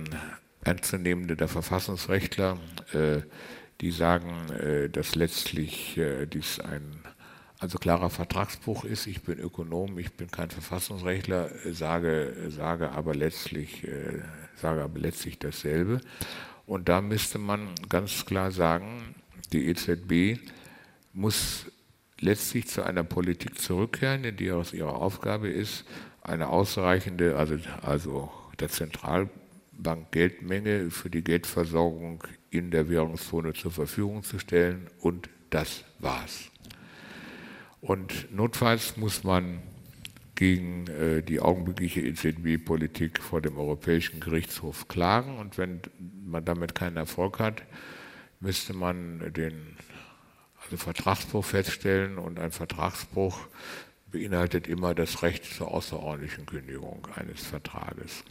Ernstzunehmende der Verfassungsrechtler, äh, die sagen, dass letztlich dies ein also klarer Vertragsbruch ist. Ich bin Ökonom, ich bin kein Verfassungsrechtler, sage, sage, aber, letztlich, äh, sage aber letztlich dasselbe. Und da müsste man ganz klar sagen, die EZB muss letztlich zu einer Politik zurückkehren, die aus ihrer Aufgabe ist, eine ausreichende, also, also der Zentralbank Geldmenge für die Geldversorgung in der Währungszone zur Verfügung zu stellen. Und das war's. Und notfalls muss man gegen äh, die augenblickliche EZB-Politik vor dem Europäischen Gerichtshof klagen. Und wenn man damit keinen Erfolg hat, müsste man den also Vertragsbruch feststellen. Und ein Vertragsbruch beinhaltet immer das Recht zur außerordentlichen Kündigung eines Vertrages.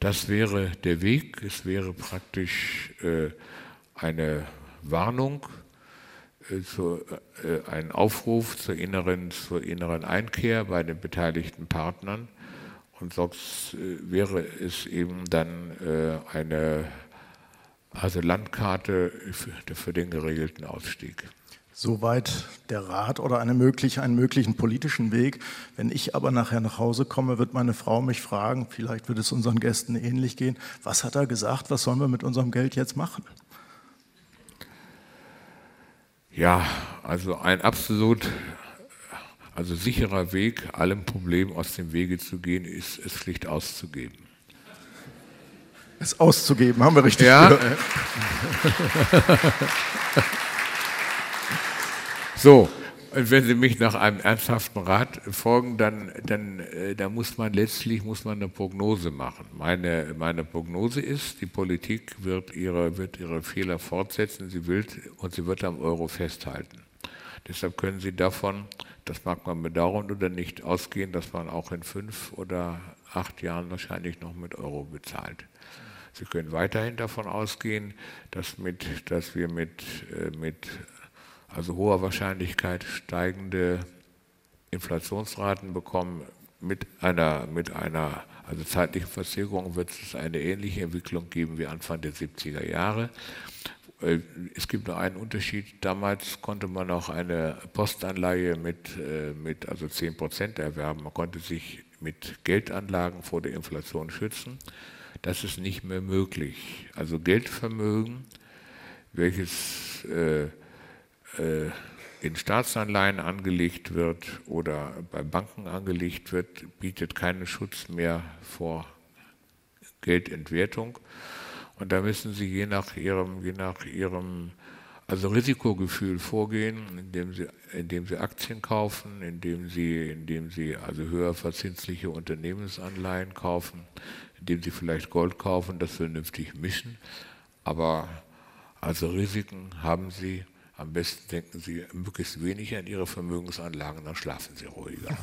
Das wäre der Weg. Es wäre praktisch äh, eine Warnung zu, äh, ein Aufruf zur inneren, zur inneren Einkehr bei den beteiligten Partnern. Und sonst äh, wäre es eben dann äh, eine also Landkarte für, für den geregelten Ausstieg. Soweit der Rat oder eine mögliche, einen möglichen politischen Weg. Wenn ich aber nachher nach Hause komme, wird meine Frau mich fragen, vielleicht wird es unseren Gästen ähnlich gehen, was hat er gesagt, was sollen wir mit unserem Geld jetzt machen? Ja, also ein absolut also sicherer Weg, allem Problem aus dem Wege zu gehen, ist es schlicht auszugeben. Es auszugeben, haben wir richtig ja. gehört. so, und wenn Sie mich nach einem ernsthaften Rat folgen, dann, dann, äh, muss man letztlich muss man eine Prognose machen. Meine, meine Prognose ist, die Politik wird ihre, wird ihre Fehler fortsetzen sie will, und sie wird am Euro festhalten. Deshalb können Sie davon, das mag man bedauern oder nicht, ausgehen, dass man auch in fünf oder acht Jahren wahrscheinlich noch mit Euro bezahlt. Sie können weiterhin davon ausgehen, dass, mit, dass wir mit, äh, mit also hoher Wahrscheinlichkeit steigende Inflationsraten bekommen. Mit einer, mit einer also zeitlichen Verzögerung wird es eine ähnliche Entwicklung geben wie Anfang der 70er Jahre. Äh, es gibt nur einen Unterschied. Damals konnte man auch eine Postanleihe mit, äh, mit also 10 Prozent erwerben. Man konnte sich mit Geldanlagen vor der Inflation schützen. Das ist nicht mehr möglich. Also Geldvermögen, welches äh, in Staatsanleihen angelegt wird oder bei Banken angelegt wird, bietet keinen Schutz mehr vor Geldentwertung. Und da müssen Sie je nach Ihrem, je nach Ihrem also Risikogefühl vorgehen, indem Sie, indem Sie Aktien kaufen, indem Sie, indem Sie also höher verzinsliche Unternehmensanleihen kaufen, indem Sie vielleicht Gold kaufen, das vernünftig mischen. Aber also Risiken haben Sie am besten denken Sie möglichst wenig an Ihre Vermögensanlagen, dann schlafen Sie ruhiger.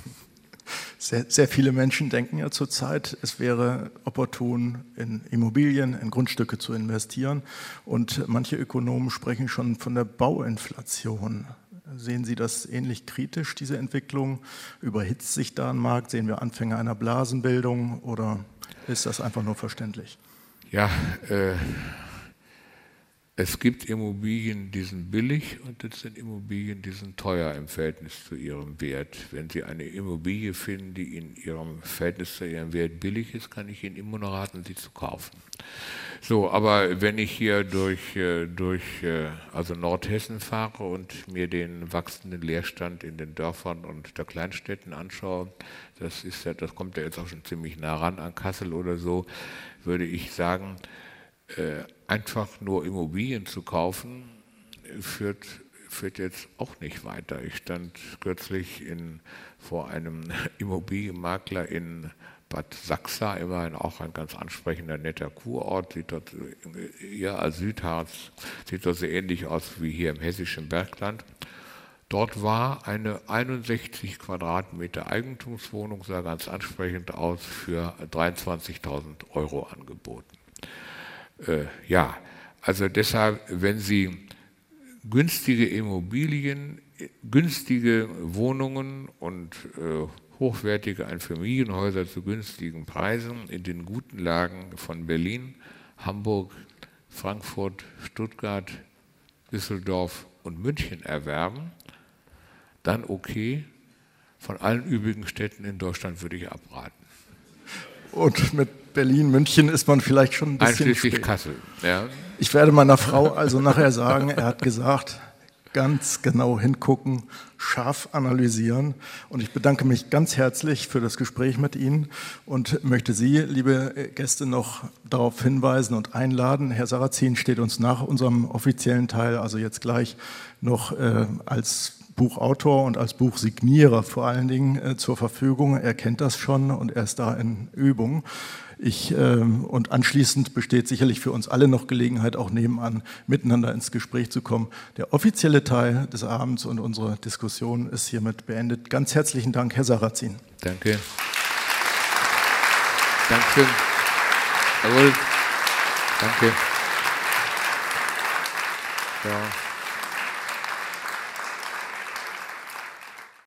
Sehr, sehr, viele Menschen denken ja zurzeit, es wäre opportun, in Immobilien, in Grundstücke zu investieren. Und manche Ökonomen sprechen schon von der Bauinflation. Sehen Sie das ähnlich kritisch, diese Entwicklung? Überhitzt sich da ein Markt? Sehen wir Anfänge einer Blasenbildung oder ist das einfach nur verständlich? Ja, äh, es gibt Immobilien, die sind billig und es sind Immobilien, die sind teuer im Verhältnis zu ihrem Wert. Wenn Sie eine Immobilie finden, die in ihrem Verhältnis zu ihrem Wert billig ist, kann ich Ihnen immer nur raten, sie zu kaufen. So, aber wenn ich hier durch, äh, durch äh, also Nordhessen fahre und mir den wachsenden Leerstand in den Dörfern und der Kleinstädten anschaue, das, ist ja, das kommt ja jetzt auch schon ziemlich nah ran an Kassel oder so, würde ich sagen, äh, einfach nur Immobilien zu kaufen, führt, führt jetzt auch nicht weiter. Ich stand kürzlich in, vor einem *laughs* Immobilienmakler in Bad Sachsa, immerhin auch ein ganz ansprechender, netter Kurort, sieht dort ja, als Südharz, sieht dort so ähnlich aus wie hier im hessischen Bergland. Dort war eine 61 Quadratmeter Eigentumswohnung, sah ganz ansprechend aus, für 23.000 Euro angeboten. Äh, ja, also deshalb, wenn Sie günstige Immobilien, günstige Wohnungen und äh, hochwertige Einfamilienhäuser zu günstigen Preisen in den guten Lagen von Berlin, Hamburg, Frankfurt, Stuttgart, Düsseldorf und München erwerben, dann okay. Von allen übrigen Städten in Deutschland würde ich abraten. Und mit Berlin, München ist man vielleicht schon ein bisschen Einschließlich spät. Kassel. Ja. Ich werde meiner Frau also nachher sagen, er hat gesagt, ganz genau hingucken, scharf analysieren. Und ich bedanke mich ganz herzlich für das Gespräch mit Ihnen und möchte Sie, liebe Gäste, noch darauf hinweisen und einladen. Herr Sarrazin steht uns nach unserem offiziellen Teil, also jetzt gleich, noch äh, als Buchautor und als Buchsignierer vor allen Dingen äh, zur Verfügung. Er kennt das schon und er ist da in Übung. Ich, äh, und anschließend besteht sicherlich für uns alle noch Gelegenheit, auch nebenan miteinander ins Gespräch zu kommen. Der offizielle Teil des Abends und unsere Diskussion ist hiermit beendet. Ganz herzlichen Dank, Herr Sarrazin. Danke. Danke. Jawohl. Danke. Ja.